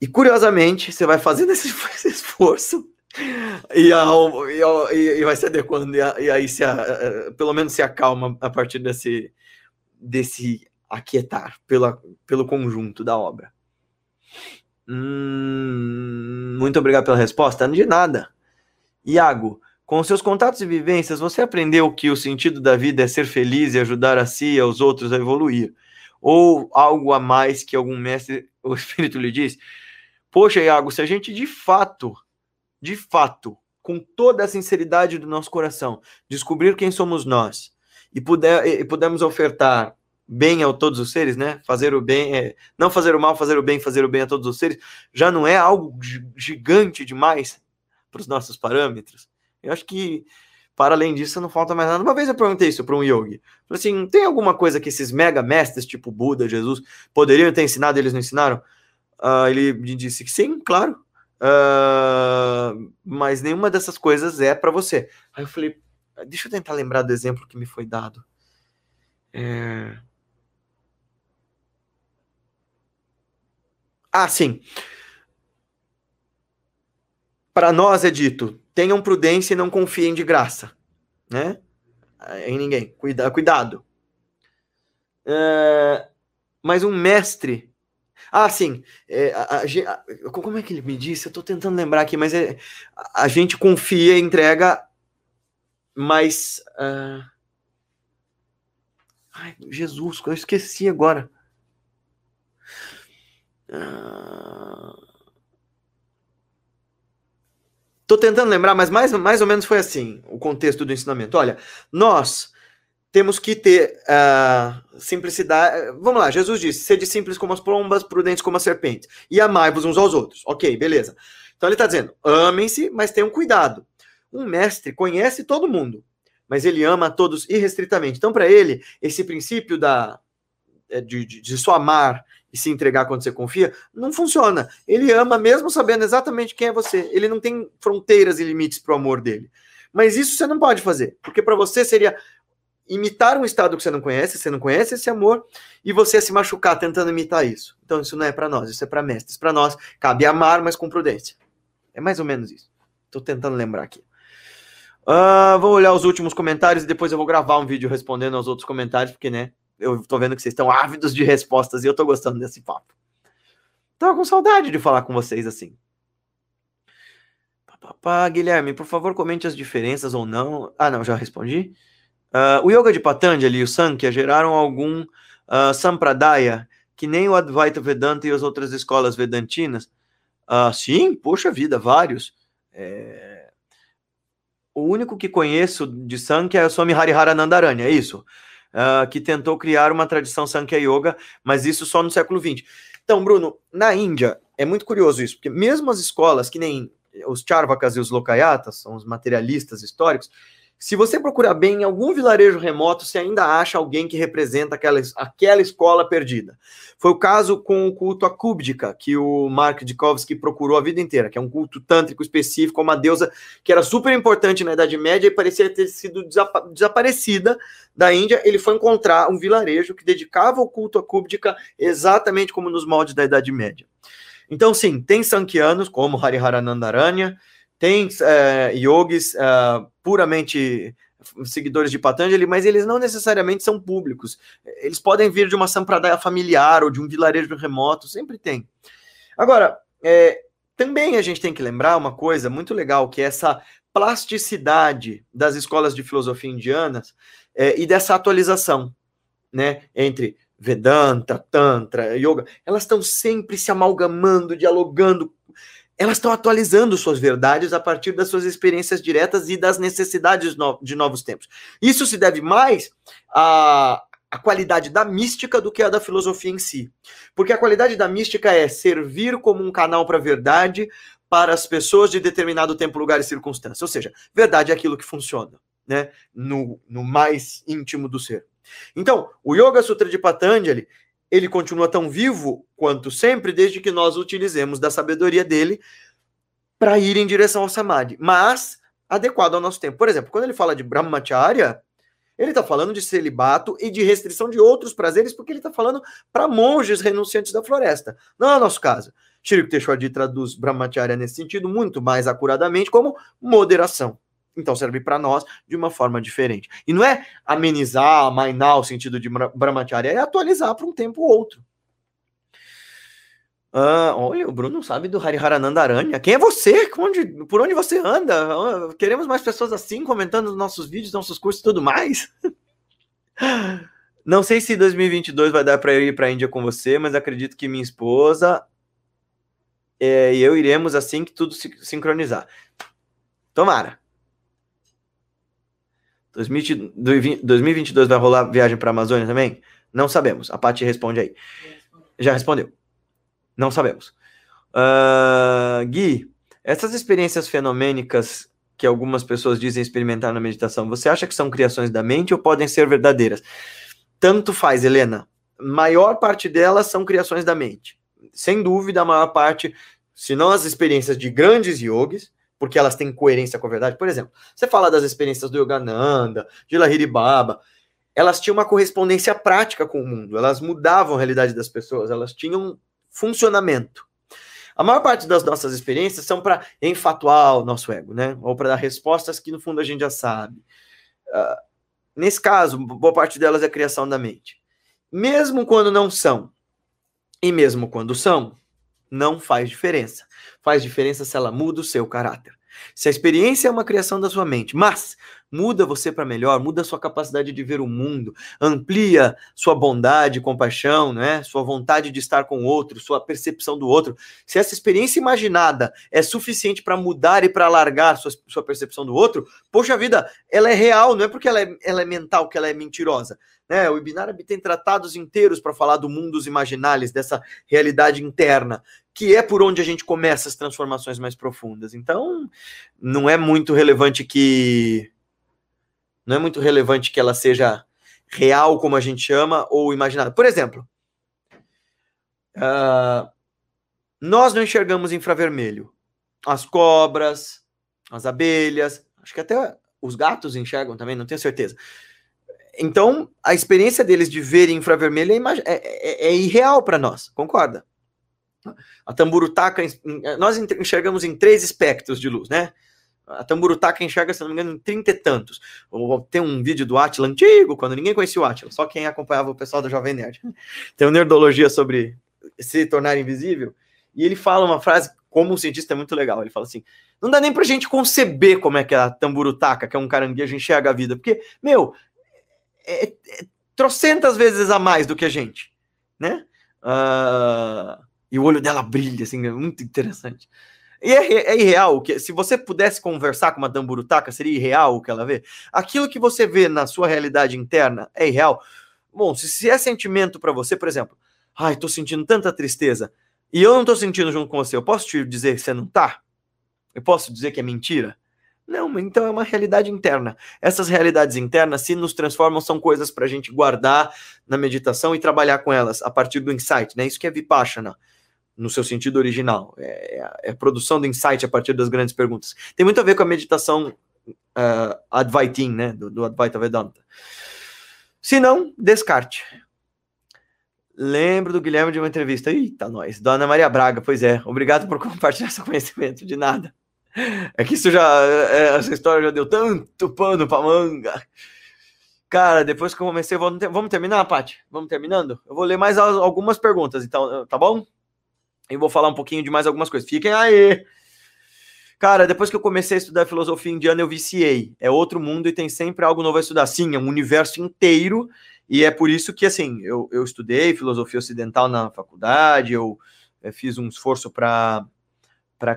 E curiosamente, você vai fazendo esse esforço e, a, e, e, vai se adequando, e, a, e aí se a, pelo menos se acalma a partir desse, desse aquietar pela, pelo conjunto da obra. Hum, muito obrigado pela resposta. De nada. Iago, com seus contatos e vivências, você aprendeu que o sentido da vida é ser feliz e ajudar a si e aos outros a evoluir? Ou algo a mais que algum mestre, o Espírito lhe diz? Poxa, Iago, se a gente de fato de fato, com toda a sinceridade do nosso coração, descobrir quem somos nós e, puder, e pudermos ofertar bem a todos os seres, né? Fazer o bem, é, não fazer o mal, fazer o bem, fazer o bem a todos os seres, já não é algo gigante demais para os nossos parâmetros. Eu acho que, para além disso, não falta mais nada. Uma vez eu perguntei isso para um yogi. Falei assim: tem alguma coisa que esses mega mestres, tipo Buda, Jesus, poderiam ter ensinado eles não ensinaram? Uh, ele me disse que sim, claro. Uh, mas nenhuma dessas coisas é para você. Aí eu falei, deixa eu tentar lembrar do exemplo que me foi dado. É... Ah, sim. Para nós é dito: tenham prudência e não confiem de graça, né? Em ninguém. Cuida, cuidado. É... Mas um mestre ah, sim. É, a, a, como é que ele me disse? Eu estou tentando lembrar aqui, mas é, a, gente confia, entrega, mas. Uh... Ai, Jesus, eu esqueci agora. Uh... Tô tentando lembrar, mas mais, mais ou menos foi assim o contexto do ensinamento. Olha, nós temos que ter uh, simplicidade. Vamos lá, Jesus disse: sede simples como as pombas, prudentes como as serpentes, e amai-vos uns aos outros. Ok, beleza. Então ele está dizendo: amem-se, mas tenham cuidado. Um mestre conhece todo mundo, mas ele ama a todos irrestritamente. Então, para ele, esse princípio da, é, de, de, de só amar e se entregar quando você confia, não funciona. Ele ama mesmo sabendo exatamente quem é você. Ele não tem fronteiras e limites para o amor dele. Mas isso você não pode fazer, porque para você seria imitar um estado que você não conhece, você não conhece esse amor, e você se machucar tentando imitar isso. Então isso não é para nós, isso é para mestres. Para nós cabe amar, mas com prudência. É mais ou menos isso. Estou tentando lembrar aqui. Uh, vou olhar os últimos comentários e depois eu vou gravar um vídeo respondendo aos outros comentários, porque, né, eu tô vendo que vocês estão ávidos de respostas e eu tô gostando desse papo. Tava com saudade de falar com vocês assim. Pá, Guilherme, por favor, comente as diferenças ou não. Ah, não, já respondi. Uh, o Yoga de Patanjali e o Sankhya geraram algum uh, Sampradaya que nem o Advaita Vedanta e as outras escolas vedantinas? Uh, sim, poxa vida, vários. É... O único que conheço de Sankhya é o Swami Harihara Nandarani, é isso? Uh, que tentou criar uma tradição Sankhya Yoga, mas isso só no século XX. Então, Bruno, na Índia, é muito curioso isso, porque mesmo as escolas que nem os Charvakas e os Lokayatas, são os materialistas históricos, se você procurar bem em algum vilarejo remoto, você ainda acha alguém que representa aquela, aquela escola perdida. Foi o caso com o culto a Kubdika, que o Mark Dikovsky procurou a vida inteira, que é um culto tântrico específico, uma deusa que era super importante na Idade Média e parecia ter sido desapa desaparecida da Índia. Ele foi encontrar um vilarejo que dedicava o culto a Kubdika exatamente como nos moldes da Idade Média. Então, sim, tem sankianos, como Hariharanandaranya, tem é, yogis é, puramente seguidores de Patanjali, mas eles não necessariamente são públicos. Eles podem vir de uma sampradaya familiar ou de um vilarejo remoto, sempre tem. Agora, é, também a gente tem que lembrar uma coisa muito legal, que é essa plasticidade das escolas de filosofia indianas é, e dessa atualização, né, entre Vedanta, Tantra, Yoga, elas estão sempre se amalgamando, dialogando, elas estão atualizando suas verdades a partir das suas experiências diretas e das necessidades de novos tempos. Isso se deve mais à, à qualidade da mística do que a da filosofia em si. Porque a qualidade da mística é servir como um canal para a verdade para as pessoas de determinado tempo, lugar e circunstância. Ou seja, verdade é aquilo que funciona, né? No, no mais íntimo do ser. Então, o Yoga Sutra de Patanjali, ele continua tão vivo quanto sempre, desde que nós utilizemos da sabedoria dele para ir em direção ao Samadhi, mas adequado ao nosso tempo. Por exemplo, quando ele fala de Brahmacharya, ele está falando de celibato e de restrição de outros prazeres, porque ele está falando para monges renunciantes da floresta. Não é o nosso caso. Shri Teshwadi traduz Brahmacharya nesse sentido muito mais acuradamente como moderação. Então serve para nós de uma forma diferente. E não é amenizar, amainar o sentido de brahmacharya, é atualizar para um tempo ou outro. Ah, olha, o Bruno sabe do Hariharananda Aranha. Quem é você? Onde, por onde você anda? Ah, queremos mais pessoas assim comentando nos nossos vídeos, nossos cursos e tudo mais. Não sei se 2022 vai dar para eu ir para a Índia com você, mas acredito que minha esposa é, e eu iremos assim que tudo se sincronizar. Tomara. 2022 vai rolar viagem para a Amazônia também? Não sabemos. A Paty responde aí. Já respondeu. Não sabemos. Uh, Gui, essas experiências fenomênicas que algumas pessoas dizem experimentar na meditação, você acha que são criações da mente ou podem ser verdadeiras? Tanto faz, Helena. Maior parte delas são criações da mente. Sem dúvida, a maior parte, se não as experiências de grandes yogis, porque elas têm coerência com a verdade. Por exemplo, você fala das experiências do Yogananda, de Lahiri Baba, elas tinham uma correspondência prática com o mundo, elas mudavam a realidade das pessoas, elas tinham funcionamento. A maior parte das nossas experiências são para enfatuar o nosso ego, né? Ou para dar respostas que no fundo a gente já sabe. Uh, nesse caso, boa parte delas é criação da mente. Mesmo quando não são, e mesmo quando são, não faz diferença. Faz diferença se ela muda o seu caráter. Se a experiência é uma criação da sua mente, mas muda você para melhor, muda sua capacidade de ver o mundo, amplia sua bondade, compaixão, né? sua vontade de estar com o outro, sua percepção do outro. Se essa experiência imaginada é suficiente para mudar e para alargar sua, sua percepção do outro, poxa vida, ela é real, não é porque ela é, ela é mental que ela é mentirosa. Né? O Ibn tem tratados inteiros para falar do mundo dos imaginários, dessa realidade interna que é por onde a gente começa as transformações mais profundas. Então, não é muito relevante que não é muito relevante que ela seja real como a gente chama ou imaginada. Por exemplo, uh, nós não enxergamos infravermelho. As cobras, as abelhas, acho que até os gatos enxergam também, não tenho certeza. Então, a experiência deles de ver infravermelho é, é, é, é irreal para nós, concorda? A tamburutaca, nós enxergamos em três espectros de luz, né? A Tamburutaca enxerga, se não me engano, em trinta e tantos. Tem um vídeo do Atila antigo, quando ninguém conhecia o Atila, só quem acompanhava o pessoal do Jovem Nerd. Tem uma nerdologia sobre se tornar invisível. E ele fala uma frase, como um cientista, é muito legal. Ele fala assim: não dá nem pra gente conceber como é que a Tamburutaca, que é um caranguejo, enxerga a vida. Porque, meu, é, é trocentas vezes a mais do que a gente, né? Uh, e o olho dela brilha, assim, é muito interessante. E é, é, irreal, que se você pudesse conversar com uma tamburutaca, seria irreal o que ela vê? Aquilo que você vê na sua realidade interna é irreal? Bom, se, se é sentimento para você, por exemplo, ai, tô sentindo tanta tristeza, e eu não tô sentindo junto com você, eu posso te dizer que você não tá? Eu posso dizer que é mentira? Não, então é uma realidade interna. Essas realidades internas, se nos transformam, são coisas para a gente guardar na meditação e trabalhar com elas a partir do insight, né? Isso que é Vipassana no seu sentido original. É, é, a produção do insight a partir das grandes perguntas. Tem muito a ver com a meditação uh, Advaitin, né, do, do Advaita Vedanta. Se não, descarte. Lembro do Guilherme de uma entrevista. Eita, nós. Dona Maria Braga, pois é. Obrigado por compartilhar seu conhecimento. De nada. É que isso já. É, essa história já deu tanto pano pra manga. Cara, depois que eu comecei, vamos terminar, Paty? Vamos terminando? Eu vou ler mais algumas perguntas, então, tá bom? Vou falar um pouquinho de mais algumas coisas. Fiquem aí! Cara, depois que eu comecei a estudar filosofia indiana, eu viciei. É outro mundo e tem sempre algo novo a estudar. Sim, é um universo inteiro. E é por isso que, assim, eu, eu estudei filosofia ocidental na faculdade, eu, eu fiz um esforço para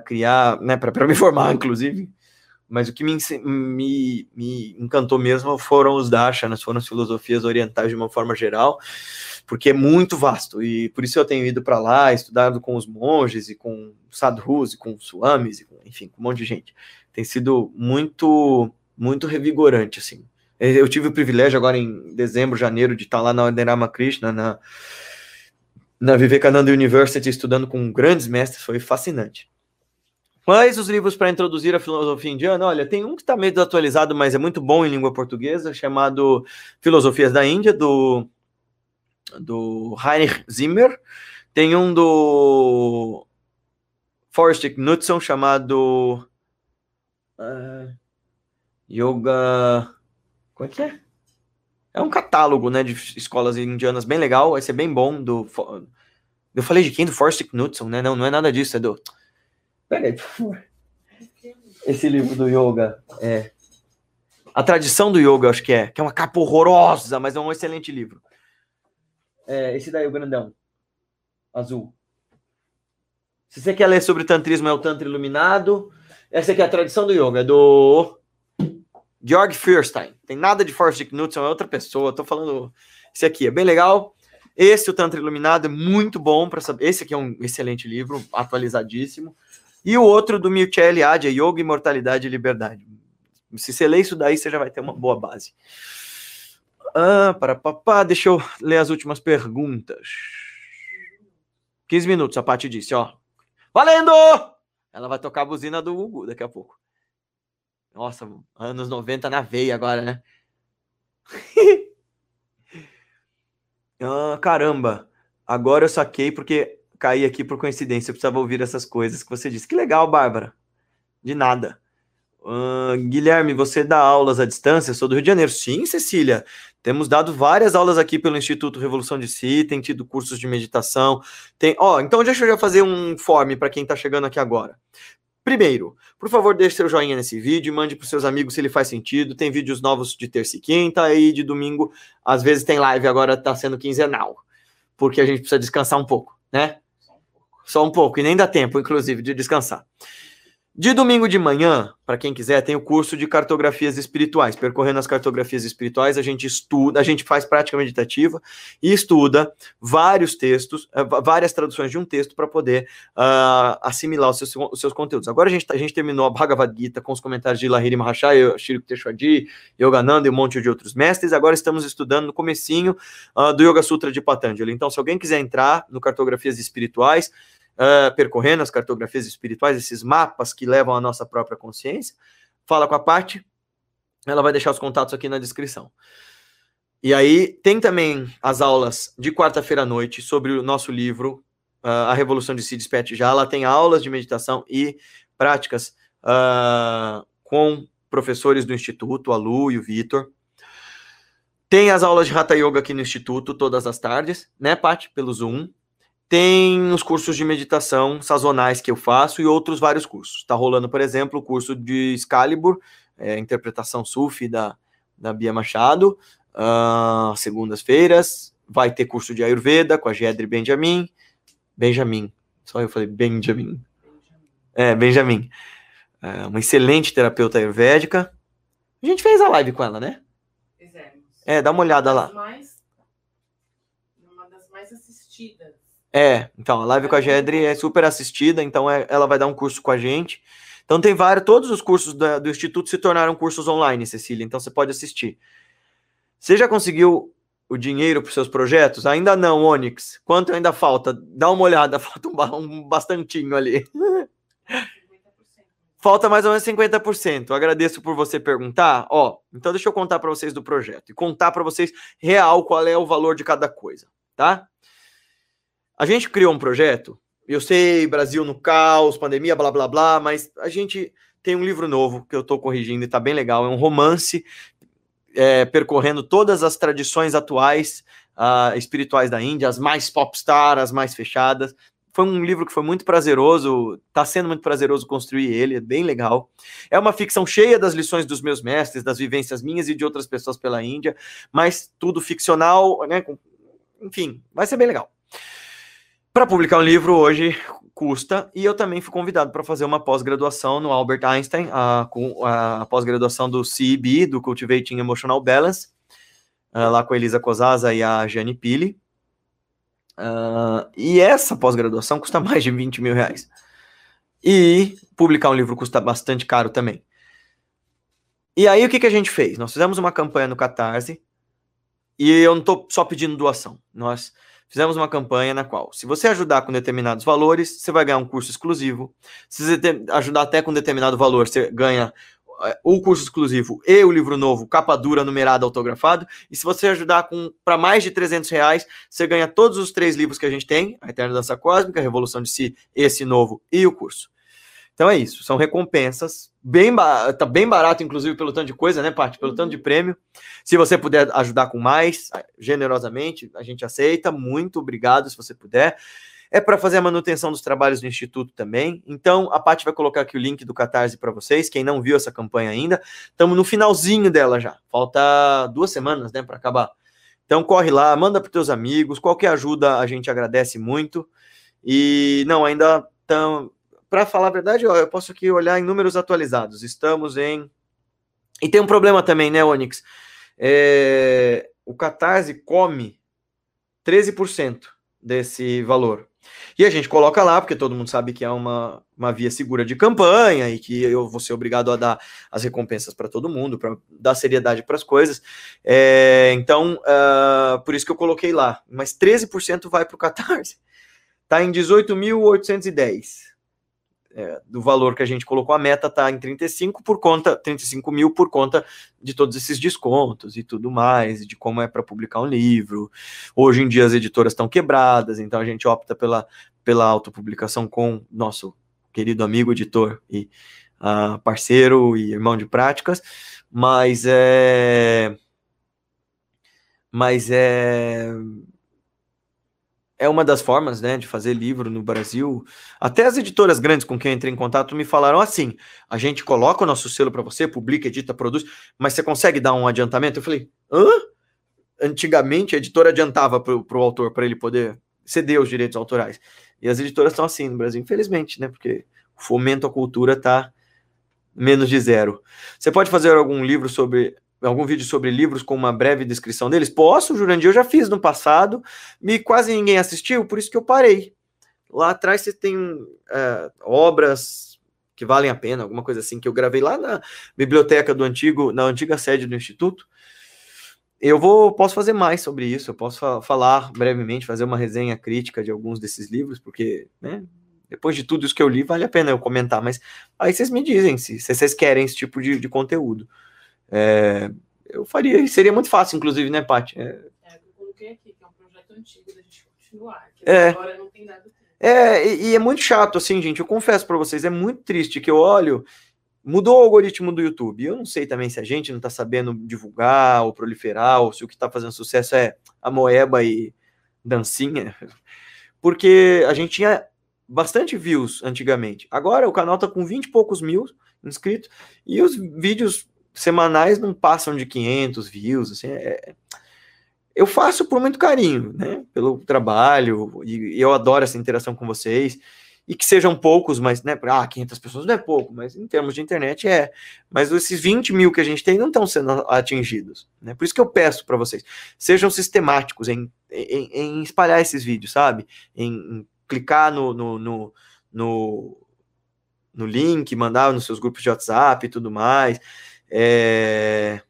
criar, né, para me formar, inclusive. Mas o que me, me, me encantou mesmo foram os darshanas, foram as filosofias orientais de uma forma geral porque é muito vasto e por isso eu tenho ido para lá, estudado com os monges e com sadhus e com swamis, e com, enfim, com um monte de gente. Tem sido muito, muito revigorante, assim. Eu tive o privilégio agora em dezembro, janeiro, de estar lá na Ordem Ramakrishna, na, na Vivekananda University, estudando com grandes mestres, foi fascinante. Quais os livros para introduzir a filosofia indiana? Olha, tem um que está meio desatualizado, mas é muito bom em língua portuguesa, chamado Filosofias da Índia, do do Heinrich Zimmer, tem um do Forrest Knudson chamado uh, Yoga. Como é que é? É um catálogo, né, de escolas indianas bem legal, vai ser bem bom. Do, eu falei de quem? Do Forrest Knudson, né? Não, não é nada disso, é do. Peraí, por favor. Esse livro do yoga é. A tradição do yoga, acho que é, que é uma capa horrorosa, mas é um excelente livro. É, esse daí, o grandão. Azul. Se você quer ler sobre tantrismo, é o Tantra Iluminado. Essa aqui é a tradição do yoga, é do Georg Fierstein. Tem nada de Forrest Knudson, é outra pessoa. Tô falando. Esse aqui é bem legal. Esse, o Tantra Iluminado, é muito bom para saber. Esse aqui é um excelente livro, atualizadíssimo. E o outro do Mircea Eliade, é Yoga, Imortalidade e Liberdade. Se você ler isso daí, você já vai ter uma boa base. Ah, para papá, deixa eu ler as últimas perguntas. 15 minutos, a Paty disse, ó. Valendo! Ela vai tocar a buzina do Gugu daqui a pouco. Nossa, anos 90 na veia agora, né? ah, caramba. Agora eu saquei porque caí aqui por coincidência. Eu precisava ouvir essas coisas que você disse. Que legal, Bárbara. De nada. Uh, Guilherme, você dá aulas à distância? Sou do Rio de Janeiro. Sim, Cecília. Temos dado várias aulas aqui pelo Instituto Revolução de Si, tem tido cursos de meditação. Tem, ó, então deixa eu já fazer um form para quem está chegando aqui agora. Primeiro, por favor, deixe seu joinha nesse vídeo, mande para seus amigos se ele faz sentido. Tem vídeos novos de terça e quinta e de domingo, às vezes tem live, agora está sendo quinzenal, porque a gente precisa descansar um pouco, né? Só um pouco, e nem dá tempo, inclusive, de descansar. De domingo de manhã, para quem quiser, tem o curso de cartografias espirituais. Percorrendo as cartografias espirituais, a gente estuda, a gente faz prática meditativa e estuda vários textos, eh, várias traduções de um texto para poder uh, assimilar os seus, os seus, conteúdos. Agora a gente, a gente terminou a Bhagavad Gita com os comentários de Lahiri Mahashaya, Shri Teshwadi, Yogananda e um monte de outros mestres. Agora estamos estudando no comecinho uh, do Yoga Sutra de Patanjali. Então, se alguém quiser entrar no Cartografias Espirituais, uh, percorrendo as cartografias espirituais, esses mapas que levam à nossa própria consciência, fala com a parte, ela vai deixar os contatos aqui na descrição. E aí tem também as aulas de quarta-feira à noite sobre o nosso livro, uh, A Revolução de Sid Spet já. Lá tem aulas de meditação e práticas uh, com professores do Instituto, a Lu e o Vitor. Tem as aulas de Hatha Yoga aqui no Instituto todas as tardes, né, Paty? Pelo Zoom. Tem os cursos de meditação sazonais que eu faço e outros vários cursos. Está rolando, por exemplo, o curso de Excalibur, é, interpretação Sufi da, da Bia Machado, uh, segundas-feiras. Vai ter curso de Ayurveda com a Gedri Benjamin. Benjamin. Só eu falei Benjamin. É, Benjamin. É, uma excelente terapeuta ayurvédica. A gente fez a live com ela, né? Fizemos. É, dá uma olhada lá. mais- Uma das mais assistidas. É, então, a live com a Gedri é super assistida, então é- ela vai dar um curso com a gente. Então tem vários, todos os cursos da- do Instituto se tornaram cursos online, Cecília, então você pode assistir. Você já conseguiu o dinheiro para os seus projetos? Ainda não, Onyx. Quanto ainda falta? Dá uma olhada, falta um, um bastantinho ali. 50%. Falta mais ou menos 50%. Agradeço por você perguntar. Ó, então deixa eu contar para vocês do projeto e contar para vocês real qual é o valor de cada coisa, tá? A gente criou um projeto. Eu sei, Brasil no caos, pandemia, blá blá blá, mas a gente tem um livro novo que eu estou corrigindo e tá bem legal. É um romance é, percorrendo todas as tradições atuais ah, espirituais da Índia, as mais popstar, as mais fechadas foi um livro que foi muito prazeroso, está sendo muito prazeroso construir ele, é bem legal. É uma ficção cheia das lições dos meus mestres, das vivências minhas e de outras pessoas pela Índia, mas tudo ficcional, né? Enfim, vai ser bem legal. Para publicar um livro hoje custa, e eu também fui convidado para fazer uma pós-graduação no Albert Einstein, a, com a pós-graduação do CEB, do Cultivating Emotional Balance, ah, lá com a Elisa Cosasa e a Jane Pili. Ah, e essa pós-graduação custa mais de 20 mil reais. E publicar um livro custa bastante caro também. E aí o que, que a gente fez? Nós fizemos uma campanha no Catarse, e eu não estou só pedindo doação. Nós fizemos uma campanha na qual, se você ajudar com determinados valores, você vai ganhar um curso exclusivo. Se você ajudar até com determinado valor, você ganha eh, o curso exclusivo e o livro novo, capa dura, numerado, autografado. E se você ajudar com para mais de 300 reais, você ganha todos os três livros que a gente tem: A Eterna Dança Cósmica, a Revolução de Si, esse novo e o curso. Então é isso, são recompensas. Bem tá bem barato, inclusive, pelo tanto de coisa, né, Paty? Pelo tanto de prêmio. Se você puder ajudar com mais, generosamente, a gente aceita. Muito obrigado se você puder. É para fazer a manutenção dos trabalhos do Instituto também. Então, a Paty vai colocar aqui o link do Catarse para vocês. Quem não viu essa campanha ainda, estamos no finalzinho dela já. Falta duas semanas, né, para acabar. Então, corre lá, manda para teus amigos. Qualquer ajuda a gente agradece muito. E não, ainda estão. Para falar a verdade, ó, eu posso aqui olhar em números atualizados. Estamos em. E tem um problema também, né, Onyx? É, O Catarse come 13% desse valor. E a gente coloca lá, porque todo mundo sabe que é uma, uma via segura de campanha e que eu vou ser obrigado a dar as recompensas para todo mundo, para dar seriedade para as coisas. É, então, ah, por isso que eu coloquei lá. Mas 13% vai para o Catarse. Está em 18.810 é, do valor que a gente colocou, a meta está em 35 por conta, 35 mil por conta de todos esses descontos e tudo mais, de como é para publicar um livro. Hoje em dia as editoras estão quebradas, então a gente opta pela, pela autopublicação com nosso querido amigo editor e ah, parceiro e irmão de práticas, mas é. Mas é é uma das formas, né, de fazer livro no Brasil. Até as editoras grandes com quem eu entrei em contato me falaram assim: a gente coloca o nosso selo para você, publica, edita, produz, mas você consegue dar um adiantamento? Eu falei: hã? Antigamente a editora adiantava para o autor para ele poder ceder os direitos autorais. E as editoras estão assim no Brasil, infelizmente, né? Porque o fomento à cultura está menos de zero. Você pode fazer algum livro sobre algum vídeo sobre livros com uma breve descrição deles? Posso, Jurandir, eu já fiz no passado, e quase ninguém assistiu, por isso que eu parei. Lá atrás você tem é, obras que valem a pena, alguma coisa assim, que eu gravei lá na biblioteca do antigo, na antiga sede do Instituto. Eu vou, posso fazer mais sobre isso, eu posso fa falar brevemente, fazer uma resenha crítica de alguns desses livros, porque, né, depois de tudo isso que eu li, vale a pena eu comentar, mas aí vocês me dizem se, se vocês querem esse tipo de, de conteúdo. É, eu faria, seria muito fácil, inclusive, né, Paty? É, É, eu coloquei aqui, que é um projeto antigo da gente continuar. Que É. agora não tem nada. é e, e é muito chato, assim, gente, eu confesso para vocês, é muito triste que eu olho mudou o algoritmo do YouTube. Eu não sei também se a gente não está sabendo divulgar ou proliferar, ou se o que está fazendo sucesso é a moeba e dancinha. Porque a gente tinha bastante views antigamente. Agora o canal está com 20 e poucos mil inscritos e os vídeos semanais não passam de 500 views. Assim, é... Eu faço por muito carinho, né? Pelo trabalho, e eu adoro essa interação com vocês e que sejam poucos, mas, né, ah, 500 pessoas não é pouco, mas em termos de internet é. Mas esses 20 mil que a gente tem não estão sendo atingidos, né? Por isso que eu peço para vocês, sejam sistemáticos em, em, em, espalhar esses vídeos, sabe? Em, em clicar no, no, no, no, no link, mandar nos seus grupos de WhatsApp e tudo mais. É...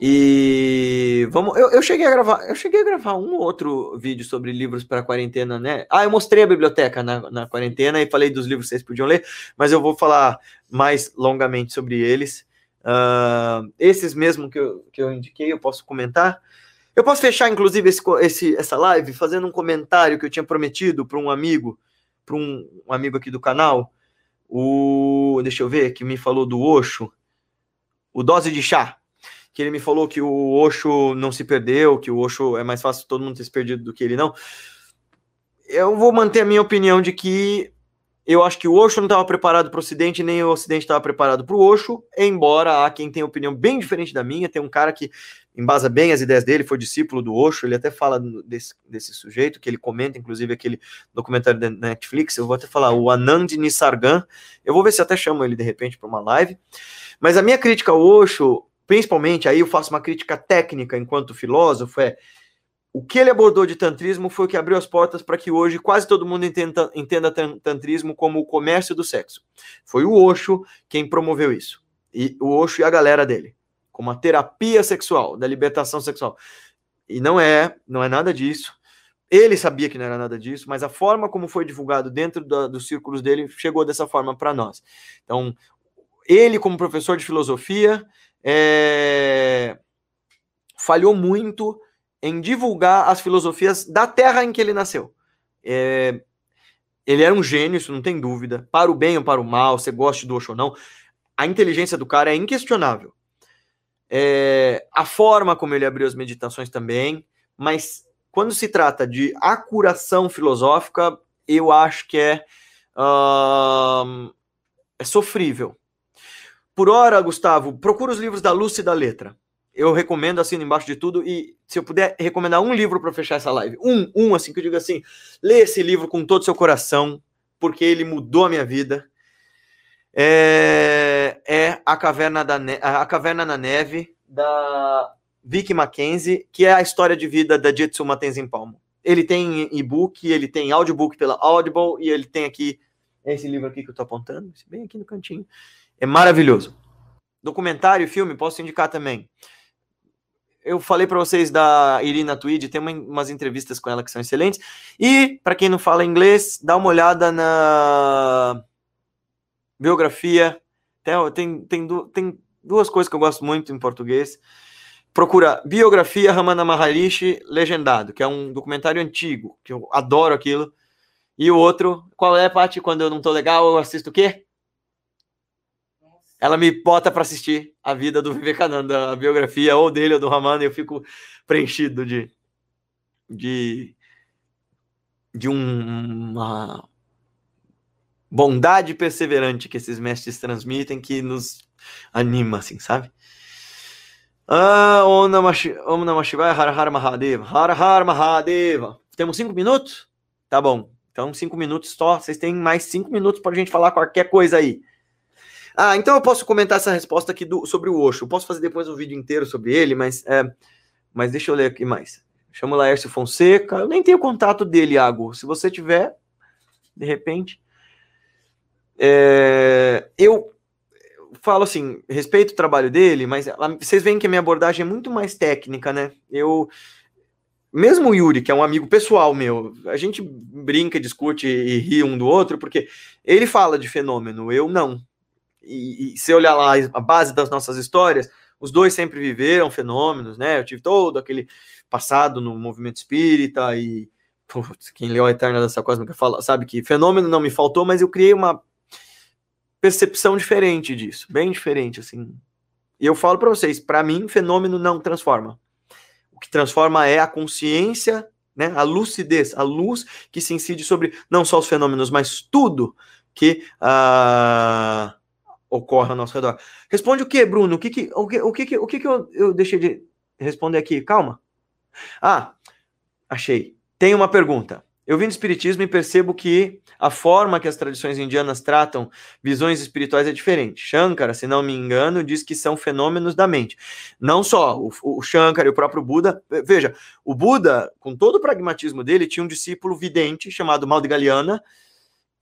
E vamos, eu, eu, cheguei a gravar, eu cheguei a gravar um outro vídeo sobre livros para quarentena, né? Ah, eu mostrei a biblioteca na, na quarentena e falei dos livros que vocês podiam ler, mas eu vou falar mais longamente sobre eles. Uh, esses mesmo que eu, que eu indiquei, eu posso comentar. Eu posso fechar, inclusive, esse, esse, essa live fazendo um comentário que eu tinha prometido para um amigo, para um, um, amigo aqui do canal. O, deixa eu ver, que me falou do Oxo, o Dose de Chá que ele me falou que o Osho não se perdeu, que o Osho é mais fácil todo mundo ter se perdido do que ele não. Eu vou manter a minha opinião de que eu acho que o Osho não estava preparado para o Ocidente, nem o Ocidente estava preparado para o Osho, embora há quem tenha opinião bem diferente da minha, tem um cara que embasa bem as ideias dele, foi discípulo do Osho, ele até fala desse, desse sujeito, que ele comenta, inclusive, aquele documentário da Netflix, eu vou até falar, o Anand Nisargan, eu vou ver se até chamo ele de repente para uma live, mas a minha crítica ao Osho principalmente, aí eu faço uma crítica técnica enquanto filósofo, é o que ele abordou de tantrismo foi o que abriu as portas para que hoje quase todo mundo entenda, entenda tantrismo como o comércio do sexo. Foi o Osho quem promoveu isso. E o Osho e a galera dele, como a terapia sexual, da libertação sexual. E não é, não é nada disso. Ele sabia que não era nada disso, mas a forma como foi divulgado dentro da, dos círculos dele chegou dessa forma para nós. Então, ele como professor de filosofia, é, falhou muito em divulgar as filosofias da terra em que ele nasceu. É, ele era um gênio, isso não tem dúvida. Para o bem ou para o mal, você goste do Osho ou não, a inteligência do cara é inquestionável. É, a forma como ele abriu as meditações também, mas quando se trata de acuração filosófica, eu acho que é, uh, é sofrível. Por hora, Gustavo, procura os livros da Lúcia e da Letra. Eu recomendo, assim, embaixo de tudo. E se eu puder recomendar um livro para fechar essa live, um, um, assim, que eu digo assim, lê esse livro com todo o seu coração, porque ele mudou a minha vida. É, é a, Caverna da ne a Caverna na Neve, da Vicky Mackenzie, que é a história de vida da Jitsu Tenzin Palmo. Ele tem e-book, ele tem audiobook pela Audible, e ele tem aqui esse livro aqui que eu estou apontando, bem aqui no cantinho. É maravilhoso. Documentário, filme, posso indicar também. Eu falei para vocês da Irina Tweed, tem uma, umas entrevistas com ela que são excelentes. E, para quem não fala inglês, dá uma olhada na biografia. Tem, tem, tem, duas coisas que eu gosto muito em português. Procura Biografia Ramana Maharishi Legendado, que é um documentário antigo, que eu adoro aquilo. E o outro, qual é, Paty? Quando eu não tô legal, eu assisto o quê? ela me bota para assistir a vida do Vivekananda, a biografia ou dele ou do Ramana, e eu fico preenchido de de de uma bondade perseverante que esses mestres transmitem que nos anima, assim, sabe? Ah, Om Namah Shivaya, Har Har Mahadeva, Har Har Mahadeva. Temos cinco minutos? Tá bom. Então, cinco minutos só. Vocês têm mais cinco minutos para a gente falar qualquer coisa aí. Ah, então eu posso comentar essa resposta aqui do, sobre o Osho. Eu posso fazer depois um vídeo inteiro sobre ele, mas, é, mas deixa eu ler aqui mais. Chama o Laércio Fonseca. Eu nem tenho contato dele, Iago. Se você tiver, de repente. É, eu falo assim, respeito o trabalho dele, mas vocês veem que a minha abordagem é muito mais técnica, né? Eu. Mesmo o Yuri, que é um amigo pessoal meu, a gente brinca, discute e ri um do outro, porque ele fala de fenômeno, eu não e, e se olhar lá a base das nossas histórias, os dois sempre viveram fenômenos, né? Eu tive todo aquele passado no movimento espírita e putz, quem leu a Eterna Dança Cósmica fala, sabe que fenômeno não me faltou, mas eu criei uma percepção diferente disso, bem diferente, assim. E eu falo para vocês, para mim, fenômeno não transforma. O que transforma é a consciência, né, a lucidez, a luz que se incide sobre não só os fenômenos, mas tudo que uh, ocorre ao nosso redor. Responde o que, Bruno? O que que, o que, o que, o que, que eu, eu deixei de responder aqui? Calma. Ah, achei. Tem uma pergunta. Eu vim do Espiritismo e percebo que a forma que as tradições indianas tratam visões espirituais é diferente. Shankara, se não me engano, diz que são fenômenos da mente. Não só o, o Shankara e o próprio Buda. Veja, o Buda, com todo o pragmatismo dele, tinha um discípulo vidente chamado Galiana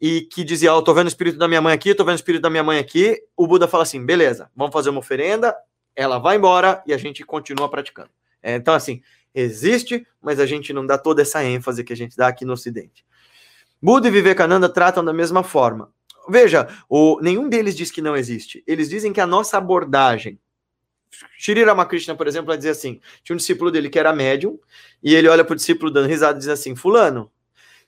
e que dizia: oh, tô vendo o espírito da minha mãe aqui, tô vendo o espírito da minha mãe aqui. O Buda fala assim: beleza, vamos fazer uma oferenda, ela vai embora e a gente continua praticando. É, então, assim, existe, mas a gente não dá toda essa ênfase que a gente dá aqui no Ocidente. Buda e Vivekananda tratam da mesma forma. Veja, o, nenhum deles diz que não existe. Eles dizem que a nossa abordagem. Shri Ramakrishna, por exemplo, vai dizer assim: tinha um discípulo dele que era médium, e ele olha para o discípulo dando risada e diz assim: Fulano,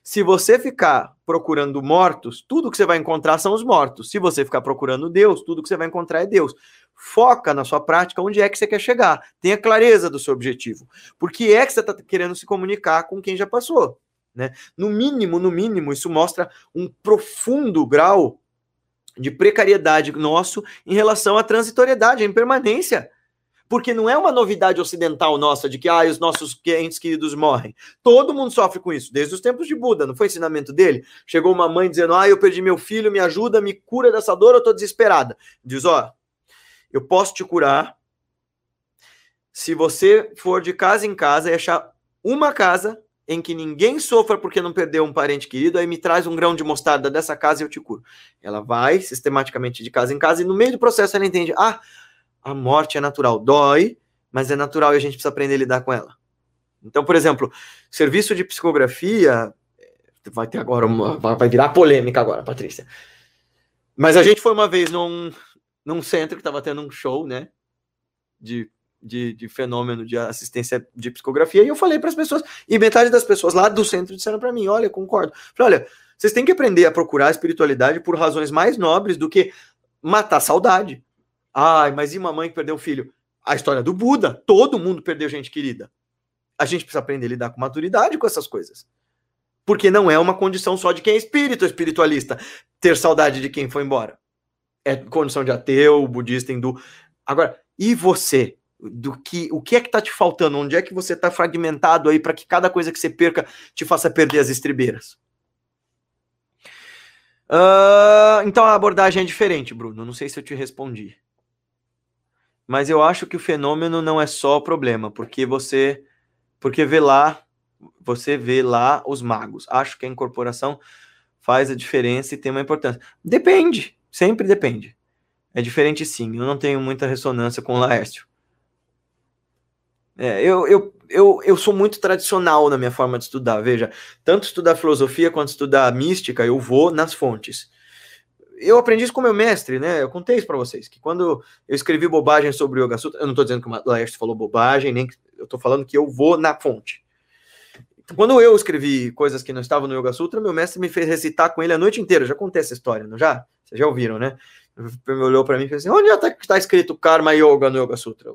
se você ficar procurando mortos, tudo que você vai encontrar são os mortos. Se você ficar procurando Deus, tudo que você vai encontrar é Deus. Foca na sua prática onde é que você quer chegar. Tenha clareza do seu objetivo. Porque é que você está querendo se comunicar com quem já passou. Né? No mínimo, no mínimo, isso mostra um profundo grau de precariedade nosso em relação à transitoriedade, à impermanência. Porque não é uma novidade ocidental nossa de que ah, os nossos entes queridos morrem. Todo mundo sofre com isso, desde os tempos de Buda, não foi ensinamento dele? Chegou uma mãe dizendo: Ah, eu perdi meu filho, me ajuda, me cura dessa dor, eu estou desesperada. Diz: Ó, oh, eu posso te curar se você for de casa em casa e achar uma casa em que ninguém sofra porque não perdeu um parente querido, aí me traz um grão de mostarda dessa casa e eu te curo. Ela vai sistematicamente de casa em casa e no meio do processo ela entende: ah, a morte é natural, dói, mas é natural e a gente precisa aprender a lidar com ela. Então, por exemplo, serviço de psicografia vai ter agora uma, vai virar polêmica agora, Patrícia. Mas a gente foi uma vez num, num centro que estava tendo um show, né? De, de, de, fenômeno de assistência de psicografia, e eu falei para as pessoas, e metade das pessoas lá do centro disseram para mim: olha, concordo. Falei, olha, vocês têm que aprender a procurar a espiritualidade por razões mais nobres do que matar saudade. Ai, mas e uma mãe que perdeu o filho? A história do Buda, todo mundo perdeu gente querida. A gente precisa aprender a lidar com maturidade com essas coisas. Porque não é uma condição só de quem é espírito espiritualista ter saudade de quem foi embora é condição de ateu, budista, hindu. Agora, e você? Do que, o que é que tá te faltando? Onde é que você tá fragmentado aí para que cada coisa que você perca te faça perder as estribeiras? Uh, então a abordagem é diferente, Bruno. Não sei se eu te respondi. Mas eu acho que o fenômeno não é só o problema, porque você porque vê lá, você vê lá os magos. Acho que a incorporação faz a diferença e tem uma importância. Depende. Sempre depende. É diferente sim. Eu não tenho muita ressonância com o Laércio. É, eu, eu, eu, eu sou muito tradicional na minha forma de estudar. Veja, tanto estudar filosofia quanto estudar mística, eu vou nas fontes. Eu aprendi isso com meu mestre, né? Eu contei isso para vocês, que quando eu escrevi bobagem sobre o Yoga Sutra, eu não estou dizendo que o Laércio falou bobagem, nem que eu estou falando que eu vou na fonte. Quando eu escrevi coisas que não estavam no Yoga Sutra, meu mestre me fez recitar com ele a noite inteira. Eu já contei essa história, não já? Vocês já ouviram, né? Ele olhou para mim e fez assim: onde está tá escrito Karma Yoga no Yoga Sutra?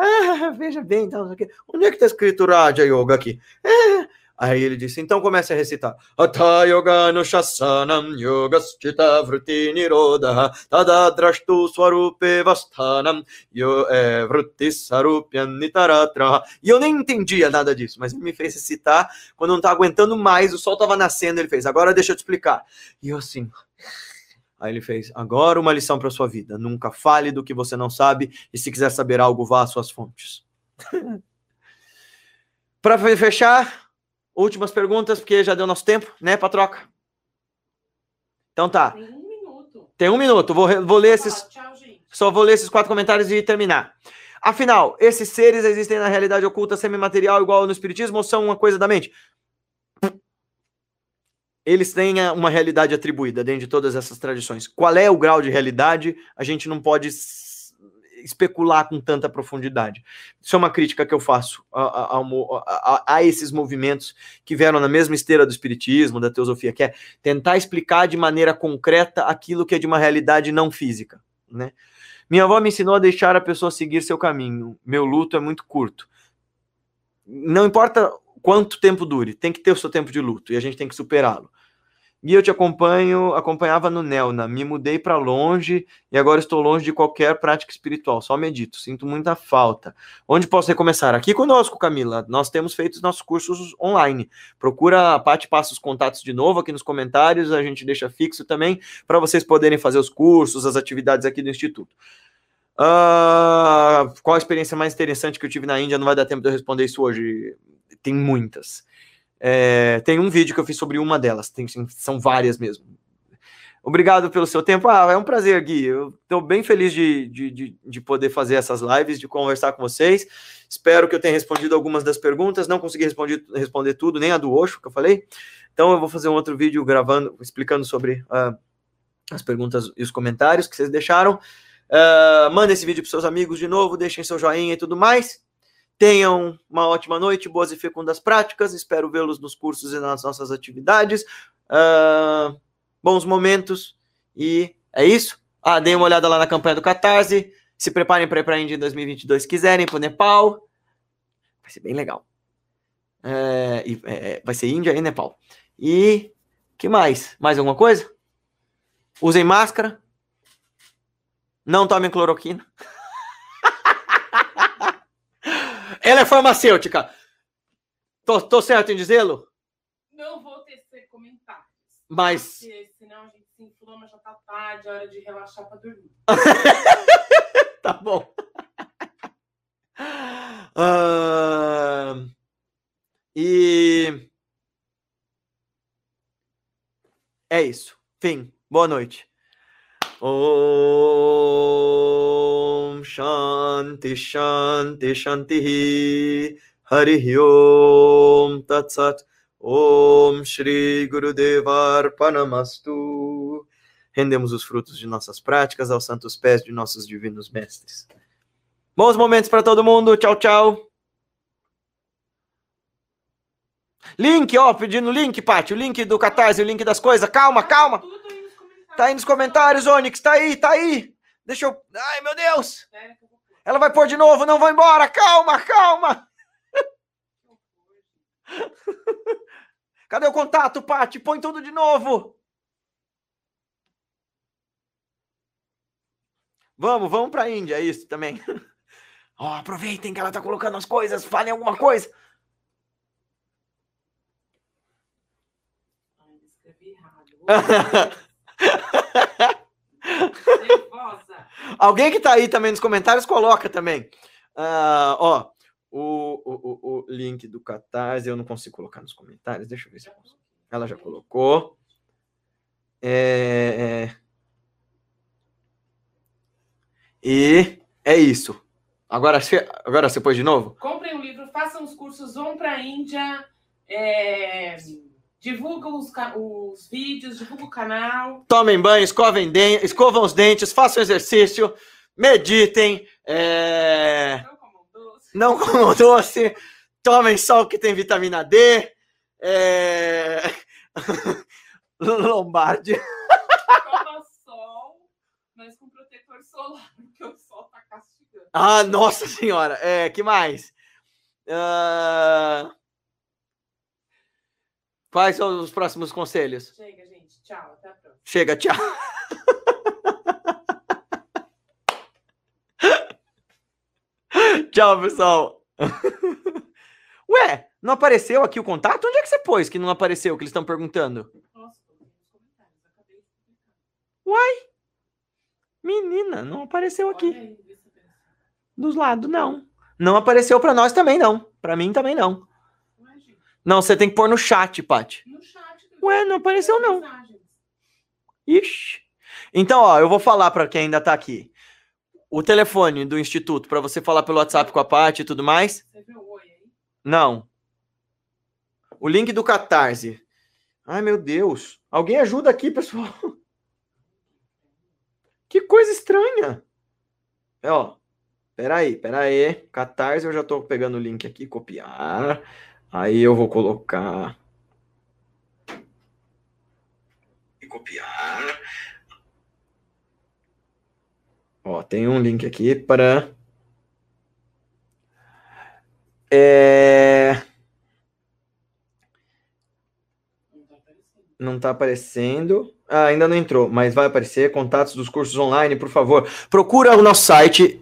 ah, veja bem, então, onde é que está escrito Raja Yoga aqui? Ah, Aí ele disse, então comece a recitar. Atha yoga no shasanam nirodha tadadrashtu swarupe vastanam yo, é, sarupyan nitaratra. E eu nem entendia nada disso, mas ele me fez recitar. Quando não tá aguentando mais, o sol tava nascendo, ele fez, agora deixa eu te explicar. E eu assim... Aí ele fez: agora uma lição para sua vida. Nunca fale do que você não sabe e se quiser saber algo, vá às suas fontes. para fechar, últimas perguntas, porque já deu nosso tempo, né, Patroca? Então tá. Tem um minuto. Tem um minuto. Vou, vou ler esses. Tchau, gente. Só vou ler esses quatro comentários e terminar. Afinal, esses seres existem na realidade oculta semimaterial igual no espiritismo ou são uma coisa da mente? eles têm uma realidade atribuída dentro de todas essas tradições. Qual é o grau de realidade? A gente não pode. Especular com tanta profundidade. Isso é uma crítica que eu faço a, a, a, a, esses movimentos que vieram na mesma esteira do espiritismo, da teosofia, que é tentar explicar de maneira concreta aquilo que é de uma realidade não física, né? Minha avó me ensinou a deixar a pessoa seguir seu caminho. Meu luto é muito curto. Não importa quanto tempo dure, tem que ter o seu tempo de luto e a gente tem que superá-lo. E eu te acompanho, acompanhava no Nelna, me mudei para longe e agora estou longe de qualquer prática espiritual, só medito, sinto muita falta. Onde posso recomeçar? Aqui conosco, Camila. Nós temos feito os nossos cursos online. Procura a Paty, passa os contatos de novo aqui nos comentários, a gente deixa fixo também para vocês poderem fazer os cursos, as atividades aqui do Instituto. Uh, qual a experiência mais interessante que eu tive na Índia? Não vai dar tempo de eu responder isso hoje. Tem muitas. É, tem um vídeo que eu fiz sobre uma delas, tem, são várias mesmo. Obrigado pelo seu tempo. Ah, é um prazer, Gui. Eu estou bem feliz de, de, de, de, poder fazer essas lives, de conversar com vocês. Espero que eu tenha respondido algumas das perguntas. Não consegui responder, responder tudo, nem a do Oxo que eu falei. Então eu vou fazer um outro vídeo gravando, explicando sobre uh, as perguntas e os comentários que vocês deixaram. Uh, manda esse vídeo para seus amigos de novo, deixem seu joinha e tudo mais. Tenham uma ótima noite, boas e fecundas práticas. Espero vê-los nos cursos e nas nossas atividades. Uh, bons momentos. E é isso. Ah, deem uma olhada lá na campanha do Catarse. Se preparem para ir para a Índia em 2022 se quiserem, para o Nepal. Vai ser bem legal. É, é, vai ser Índia e Nepal. E que mais? Mais alguma coisa? Usem máscara. Não tomem cloroquina. Ela é farmacêutica. Tô, tô certo em dizê-lo? Não vou tecer comentários. Mas. Porque senão a gente se inflama, já tá tarde, é hora de relaxar pra dormir. tá bom. Uh, e. É isso. Fim. Boa noite. Om Shanti Shanti Shanti Hari Om Tat Sat Om Shri Gurudevar Panamastu Rendemos os frutos de nossas práticas aos santos pés de nossos divinos mestres. Bons momentos para todo mundo. Tchau, tchau. Link, ó, pedindo link, Paty. O link do Catarse, o link das coisas. Calma, calma. Tá aí nos comentários, Onyx. Tá aí, tá aí. Deixa eu. Ai, meu Deus. Ela vai pôr de novo. Não vou embora. Calma, calma. Cadê o contato, Paty? Põe tudo de novo. Vamos, vamos para a Índia, é isso também. oh, aproveitem que ela tá colocando as coisas, falem alguma coisa. Alguém que tá aí também nos comentários, coloca também. Uh, ó, o, o, o, link do Catarse eu não consigo colocar nos comentários. Deixa eu ver se eu consigo. Ela já colocou. É, é... E é isso. Agora, agora você pôs de novo? Comprem um livro, façam os cursos, vão para a Índia. É Divulga os, os vídeos, divulga o canal. Tomem banho, escovem dentes, escovam os dentes, façam exercício, meditem. É... Não comam doce. Não comam doce. Tomem sol que tem vitamina D. É... Lombardi. Toma sol, mas com protetor solar, porque o sol tá castigando. Ah, nossa senhora. É, que mais? Uh... Quais são os próximos conselhos? Chega, gente. Tchau. Até a próxima. Chega, tchau. tchau, pessoal. Ué, não apareceu aqui o contato? Onde é que você pôs que não apareceu, que eles estão perguntando? Nossa. Uai! Menina, não apareceu aqui. Dos lados, não. Não apareceu para nós também, não. Para mim também não. Não, você tem que pôr no chat, Paty. No chat. Ué, não apareceu não. Ixi. Então, ó, eu vou falar para quem ainda tá aqui. O telefone do instituto para você falar pelo WhatsApp com a Paty e tudo mais? Você viu o oi aí? Não. O link do Catarse. Ai, meu Deus. Alguém ajuda aqui, pessoal. Que coisa estranha. É, ó. Peraí, peraí. Catarse, eu já tô pegando o link aqui, copiar. Aí eu vou colocar. E copiar. Ó, tem um link aqui para. É... Não está aparecendo. Ah, ainda não entrou, mas vai aparecer. Contatos dos cursos online, por favor. Procura o nosso site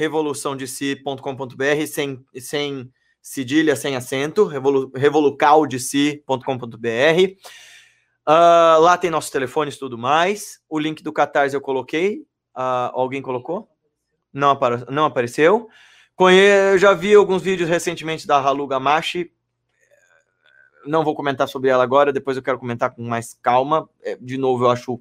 www.revoluçãodeci.com.br sem, sem cedilha, sem acento, revolu, revolucaldeci.com.br. Uh, lá tem nossos telefones tudo mais. O link do Catarse eu coloquei. Uh, alguém colocou? Não, apare não apareceu. Conhe já vi alguns vídeos recentemente da Halu Gamashi. Não vou comentar sobre ela agora, depois eu quero comentar com mais calma. É, de novo, eu acho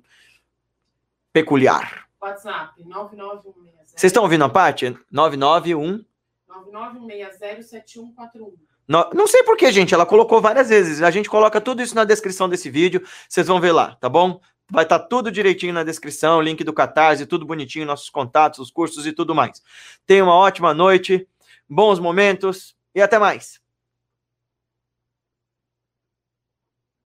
peculiar. WhatsApp 99160. Vocês estão ouvindo a parte? 991 99607141. Não, não sei porquê, gente. Ela colocou várias vezes. A gente coloca tudo isso na descrição desse vídeo. Vocês vão ver lá, tá bom? Vai estar tá tudo direitinho na descrição, link do Catarse, tudo bonitinho, nossos contatos, os cursos e tudo mais. Tenha uma ótima noite, bons momentos e até mais.